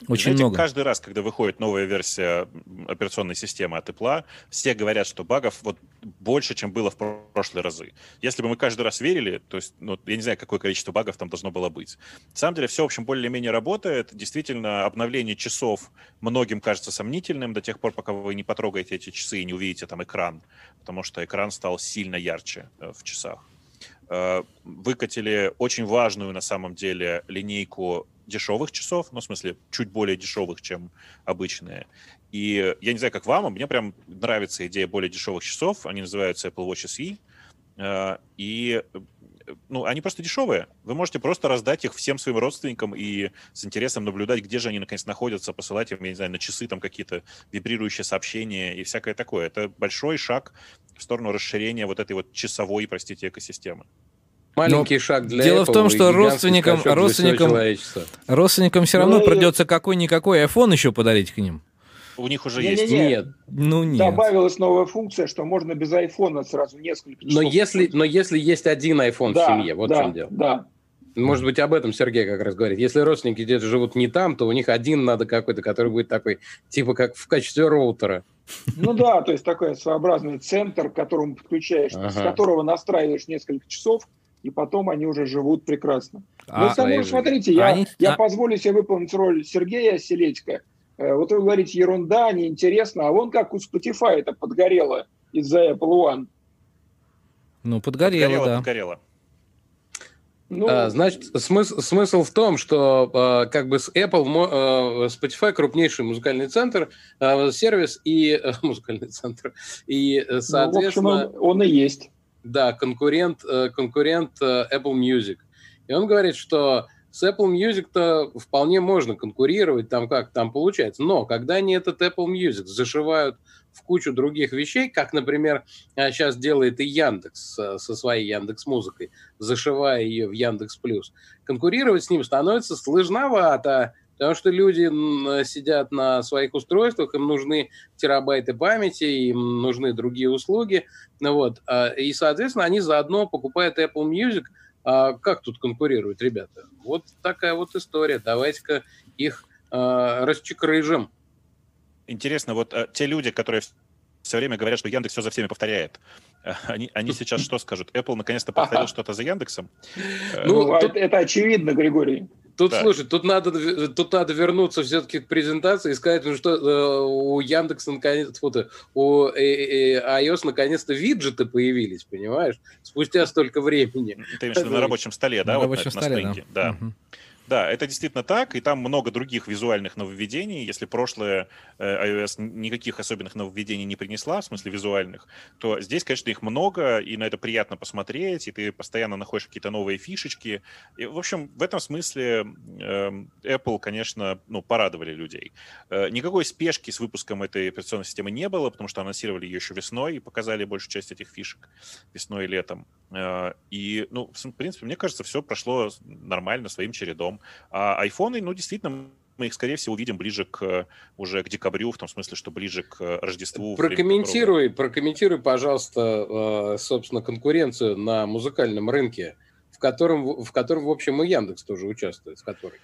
очень Знаете, много. каждый раз, когда выходит новая версия операционной системы от Apple, все говорят, что багов вот больше, чем было в про- прошлые разы. Если бы мы каждый раз верили, то есть, ну, я не знаю, какое количество багов там должно было быть. На самом деле, все, в общем, более-менее работает. Действительно, обновление часов многим кажется сомнительным до тех пор, пока вы не потрогаете эти часы и не увидите там экран, потому что экран стал сильно ярче э, в часах. Э, Выкатили очень важную, на самом деле, линейку дешевых часов, ну, в смысле, чуть более дешевых, чем обычные. И я не знаю, как вам, а мне прям нравится идея более дешевых часов. Они называются Apple Watch SE. Э, И э, ну, они просто дешевые. Вы можете просто раздать их всем своим родственникам и с интересом наблюдать, где же они наконец находятся, посылать им, я не знаю, на часы там какие-то вибрирующие сообщения и всякое такое. Это большой шаг в сторону расширения вот этой вот часовой, простите, экосистемы. Маленький шаг для дело в Apple том, и что родственникам- родственникам-. Родственникам все равно Ну придется какой-никакой iPhone еще подарить к ним. У них уже Не-не-не. есть. Нет. Ну нет. Добавилась новая функция, что можно без айфона сразу несколько часов. Но если, но если есть один iPhone да, в семье, вот да, в чем дело. Да, Может быть, об этом Сергей как раз говорит. Если родственники где-то живут не там, то у них один надо какой-то, который будет такой, типа как в качестве роутера. Ну да, то есть такой своеобразный центр, к которому подключаешь, с Ага. которого настраиваешь несколько часов, и потом они уже живут прекрасно. А- Но жизнью. смотрите, я, Они- я а- позволю себе выполнить роль Сергея Селедько. Э, Вот вы говорите, ерунда, неинтересно, а вон как у Spotify это подгорело из-за Apple One. Ну, подгорело, Подгорело, да. подгорело. Ну, А, значит, смысл, смысл в том, что а, как бы с Apple, а, Spotify крупнейший музыкальный центр, а, сервис и э, музыкальный центр, и, э, ну, в общем, соответственно, он, он и есть. Да, конкурент, э, конкурент э, Apple Music. И он говорит, что С Apple Music-то вполне можно конкурировать, там как там получается. Но когда они этот Apple Music зашивают в кучу других вещей, как, например, сейчас а, делает и Яндекс со своей Яндекс Музыкой, зашивая ее в Яндекс Плюс, конкурировать с ним становится сложновато, потому что люди сидят на своих устройствах, им нужны терабайты памяти, им нужны другие услуги, ну вот, а, и, соответственно, они заодно покупают Apple Music. А как тут конкурируют ребята? Вот такая вот история. Давайте-ка их э, расчекрыжим. Интересно, вот э, те люди, которые все время говорят, что Яндекс все за всеми повторяет. Э, они, они сейчас что скажут? Apple наконец-то повторил ага. что-то за Яндексом? Э, ну, ну тут... это очевидно, Григорий. Тут, да. слушай, тут надо, тут надо вернуться все-таки к презентации и сказать, ну, что э, у Яндекса наконец то у э, э, iOS наконец-то виджеты появились, понимаешь? Спустя столько времени. Ты имеешь в виду на рабочем столе, да? На вот рабочем на, столе, на да. да. Угу. Да, это действительно так, и там много других визуальных нововведений. Если прошлое э, iOS никаких особенных нововведений не принесла, в смысле визуальных, то здесь, конечно, их много, и на это приятно посмотреть, и ты постоянно находишь какие-то новые фишечки. И, в общем, в этом смысле э, Apple, конечно, ну, порадовали людей. Э, никакой спешки с выпуском этой операционной системы не было, потому что анонсировали ее еще весной и показали большую часть этих фишек весной и летом. Э, и, ну, в принципе, мне кажется, все прошло нормально, своим чередом. А айфоны, ну, действительно, мы их, скорее всего, увидим ближе к уже к декабрю, в том смысле, что ближе к Рождеству. Прокомментируй, прокомментируй, пожалуйста, э, собственно, конкуренцию на музыкальном рынке, в котором, в котором, в общем, и Яндекс тоже участвует, в которой.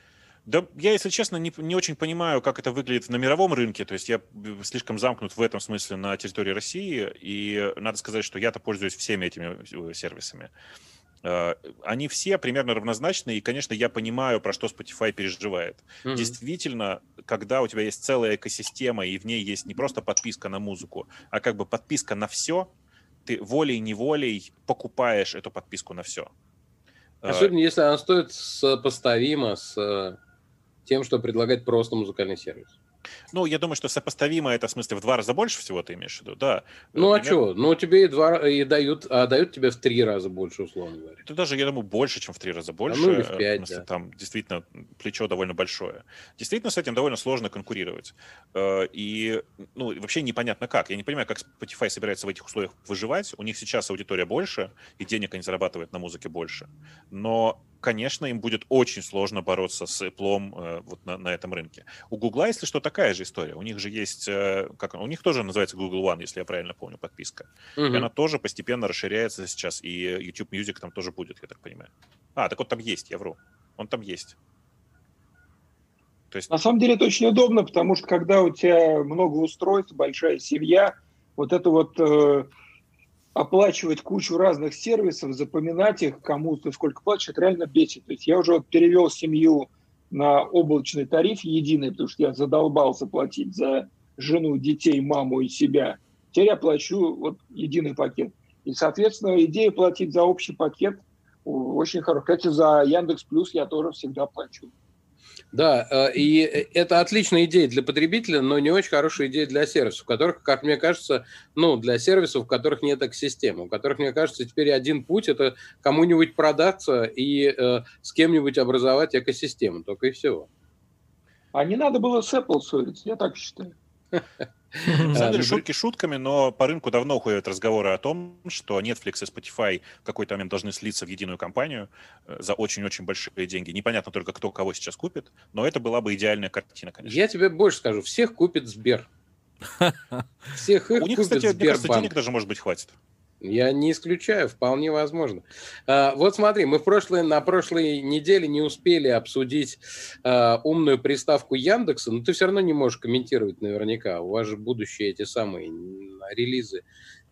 Да, я, если честно, не, не очень понимаю, как это выглядит на мировом рынке. То есть я слишком замкнут в этом смысле на территории России. И надо сказать, что я-то пользуюсь всеми этими э, сервисами. Э, они все примерно равнозначны, и, конечно, я понимаю, про что Spotify переживает. Mm-hmm. Действительно, когда у тебя есть целая экосистема, и в ней есть не просто подписка на музыку, а как бы подписка на все, ты волей-неволей покупаешь эту подписку на все. Э, Особенно если она стоит сопоставимо с э, тем, что предлагает просто музыкальный сервис. Ну, я думаю, что сопоставимо это, в смысле, в два раза больше всего ты имеешь в виду, да. Ну, а что? Ну, тебе и, два, и дают, а дают тебе в три раза больше, условно говоря. Это даже, я думаю, больше, чем в три раза больше. А ну, или в пять, в смысле, да. Там действительно плечо довольно большое. Действительно, с этим довольно сложно конкурировать. Э, и, ну, вообще непонятно как. Я не понимаю, как Spotify собирается в этих условиях выживать. У них сейчас аудитория больше, и денег они зарабатывают на музыке больше. Но конечно, им будет очень сложно бороться с Apple э, вот на, на этом рынке. У Google, если что, такая же история. У них же есть, э, как у них тоже называется Google One, если я правильно помню, подписка. Угу. И она тоже постепенно расширяется сейчас, и YouTube Music там тоже будет, я так понимаю. А, так вот там есть, я вру. Он там есть. То есть... На самом деле это очень удобно, потому что когда у тебя много устройств, большая семья, вот это вот э, оплачивать кучу разных сервисов, запоминать их, кому ты сколько платишь, это реально бесит. То есть я уже вот перевел семью на облачный тариф единый, потому что я задолбался платить за жену, детей, маму и себя. Теперь я плачу вот единый пакет. И, соответственно, идея платить за общий пакет очень хорошая. Кстати, за Яндекс Плюс я тоже всегда плачу. Да, э, и это отличная идея для потребителя, но не очень хорошая идея для сервисов, которых, как мне кажется, ну, для сервисов, у которых нет экосистемы, у которых, мне кажется, теперь один путь – это кому-нибудь продаться и э, с кем-нибудь образовать экосистему, только и всего. А не надо было с Apple ссориться, я так считаю. На самом деле, шутки шутками, но по рынку давно уходят разговоры о том, что Netflix и Spotify в какой-то момент должны слиться в единую компанию э, за очень-очень большие деньги. Непонятно только, кто кого сейчас купит, но это была бы идеальная картина, конечно. Я тебе больше скажу, всех купит Сбер. Всех их У них, кстати, мне кажется, денег даже, может быть, хватит. Я не исключаю, вполне возможно. А, вот смотри, мы в прошлой, на прошлой неделе не успели обсудить а, умную приставку Яндекса, но ты все равно не можешь комментировать наверняка. У вас же будущие эти самые релизы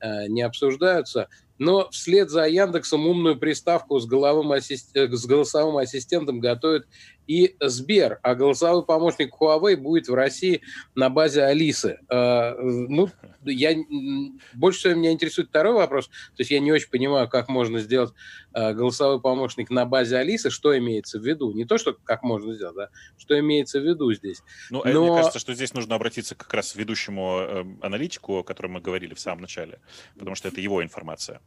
а, не обсуждаются. Но вслед за Яндексом умную приставку с, головым ассист... с голосовым ассистентом готовят и Сбер, а голосовой помощник Huawei будет в России на базе Алисы. Э, ну, я, больше всего меня интересует второй вопрос. То есть я не очень понимаю, как можно сделать э, голосовой помощник на базе Алисы, что имеется в виду. Не то, что как можно сделать, да, что имеется в виду здесь. Ну, Но... мне кажется, что здесь нужно обратиться как раз к ведущему э, аналитику, о котором мы говорили в самом начале, потому что это его информация.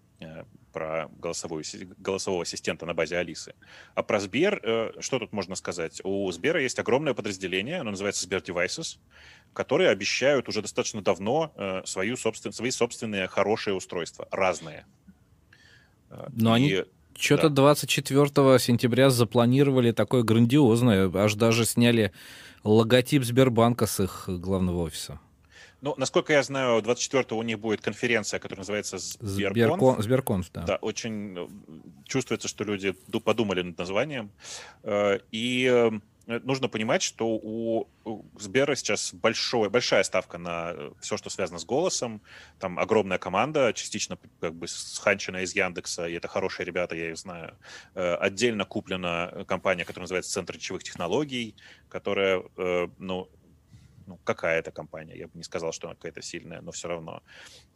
Про голосовую, голосового ассистента на базе Алисы. А про Сбер, э, что тут можно сказать? У Сбера есть огромное подразделение, оно называется Сбер Devices, которые обещают уже достаточно давно э, свою собствен, свои собственные хорошие устройства, разные. Но И... они что-то да. 24 сентября запланировали такое грандиозное, аж даже сняли логотип Сбербанка с их главного офиса. Ну, насколько я знаю, 24-го у них будет конференция, которая называется Сберконф. Сберкон, Сберконф, да. Да, очень э, чувствуется, что люди подумали над названием. Э, и э, нужно понимать, что у Сбера сейчас большой, большая ставка на все, что связано с голосом. Там огромная команда, частично как бы сханчена из Яндекса, и это хорошие ребята, я их знаю. Отдельно куплена компания, которая называется Центр речевых технологий, которая, ну, ну, какая-то компания, я бы не сказал, что она какая-то сильная, но все равно.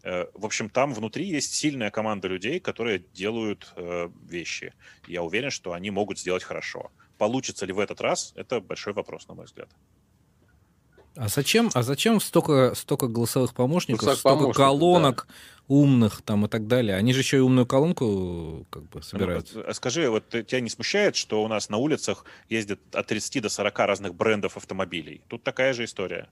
Э, в общем, там внутри есть сильная команда людей, которые делают э, вещи. Я уверен, что они могут сделать хорошо. Получится ли в этот раз, это большой вопрос, на мой взгляд. А зачем, а зачем столько, столько голосовых помощников, Голосовых столько помощников, колонок да. умных там и так далее? Они же еще и умную колонку как бы собирают. Ну, скажи, вот тебя не смущает, что у нас на улицах ездит от 30 до 40 разных брендов автомобилей? Тут такая же история.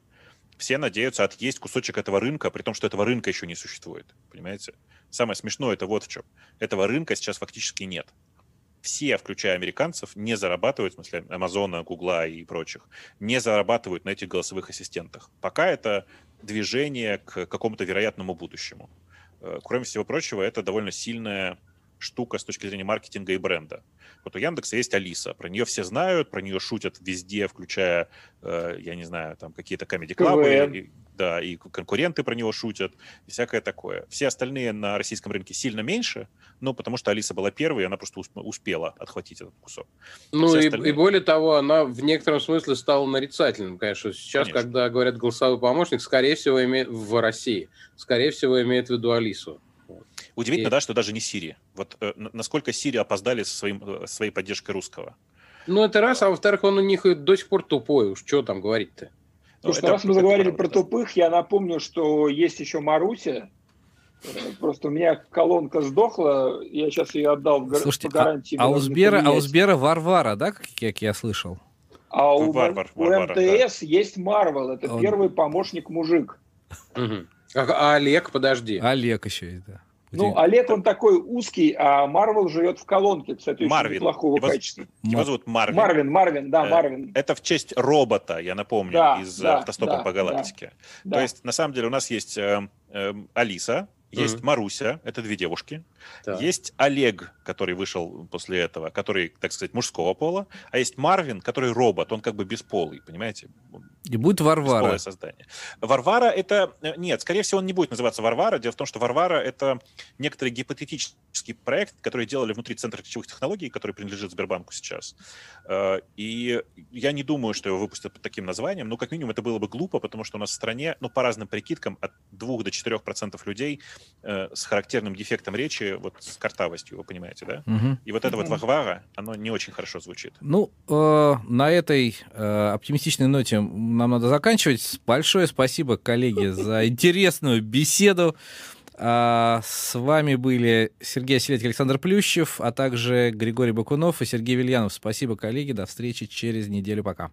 Все надеются отъесть кусочек этого рынка, при том, что этого рынка еще не существует. Понимаете? Самое смешное это вот в чем. Этого рынка сейчас фактически нет все, включая американцев, не зарабатывают, в смысле Амазона, Гугла и прочих, не зарабатывают на этих голосовых ассистентах. Пока это движение к какому-то вероятному будущему. Э, кроме всего прочего, это довольно сильная штука с точки зрения маркетинга и бренда. Вот у Яндекса есть Алиса, про нее все знают, про нее шутят везде, включая, э, я не знаю, там какие-то комедий-клабы, да, и конкуренты про него шутят, и всякое такое. Все остальные на российском рынке сильно меньше, ну, потому что Алиса была первой, и она просто успела отхватить этот кусок. Ну, и, остальные... и более того, она в некотором смысле стала нарицательным, конечно. Сейчас, конечно. когда говорят голосовой помощник, скорее всего, имеет в России, скорее всего, имеет в виду Алису. Удивительно, и... да, что даже не Сирия. Вот э, насколько Сирия опоздали со своим, э, своей поддержкой русского. Ну, это раз, а во-вторых, он у них до сих пор тупой, уж что там говорить-то. Ну, Слушай, это, раз мы заговорили про тупых, я напомню, что есть еще Маруся. Э, просто у меня колонка сдохла, я сейчас ее отдал в Слушайте, по гарантии. А, а, у Сбера, а у Сбера Варвара, да, как, как я слышал? А у, Варвар, у Варвара, МТС да. есть Марвел, это Он... первый помощник мужик. А, а Олег, подожди. Олег еще есть, да. Ну, Олег, он такой узкий, а Марвел живет в колонке, кстати, Марвин. очень неплохого его, качества. Его зовут Марвин. Марвин, Марвин, да, э, Марвин. Это в честь робота, я напомню, да, из да, автостопа да, по галактике. Да, То есть, на самом деле, у нас есть э, э, Алиса, есть mm-hmm. Маруся, это две девушки. Да. Есть Олег, который вышел после этого, который, так сказать, мужского пола. А есть Марвин, который робот, он как бы бесполый, понимаете? И будет Варвара. создание. Варвара это... Э, нет, скорее всего, он не будет называться Варвара. Дело в том, что Варвара это некоторый гипотетический проект, который делали внутри Центра речевых технологий, который принадлежит Сбербанку сейчас. Э, и я не думаю, что его выпустят под таким названием, но как минимум это было бы глупо, потому что у нас в стране, ну, по разным прикидкам, от 2 до 4 процентов людей э, с характерным дефектом речи, вот с картавостью, вы понимаете, да? Угу. И вот это вот Варвара, оно не очень хорошо звучит. Ну, э, на этой э, оптимистичной ноте нам надо заканчивать. Большое спасибо, коллеги, за интересную беседу. А, с вами были Сергей Оселедь, Александр Плющев, а также Григорий Бакунов и Сергей Вильянов. Спасибо, коллеги. До встречи через неделю. Пока.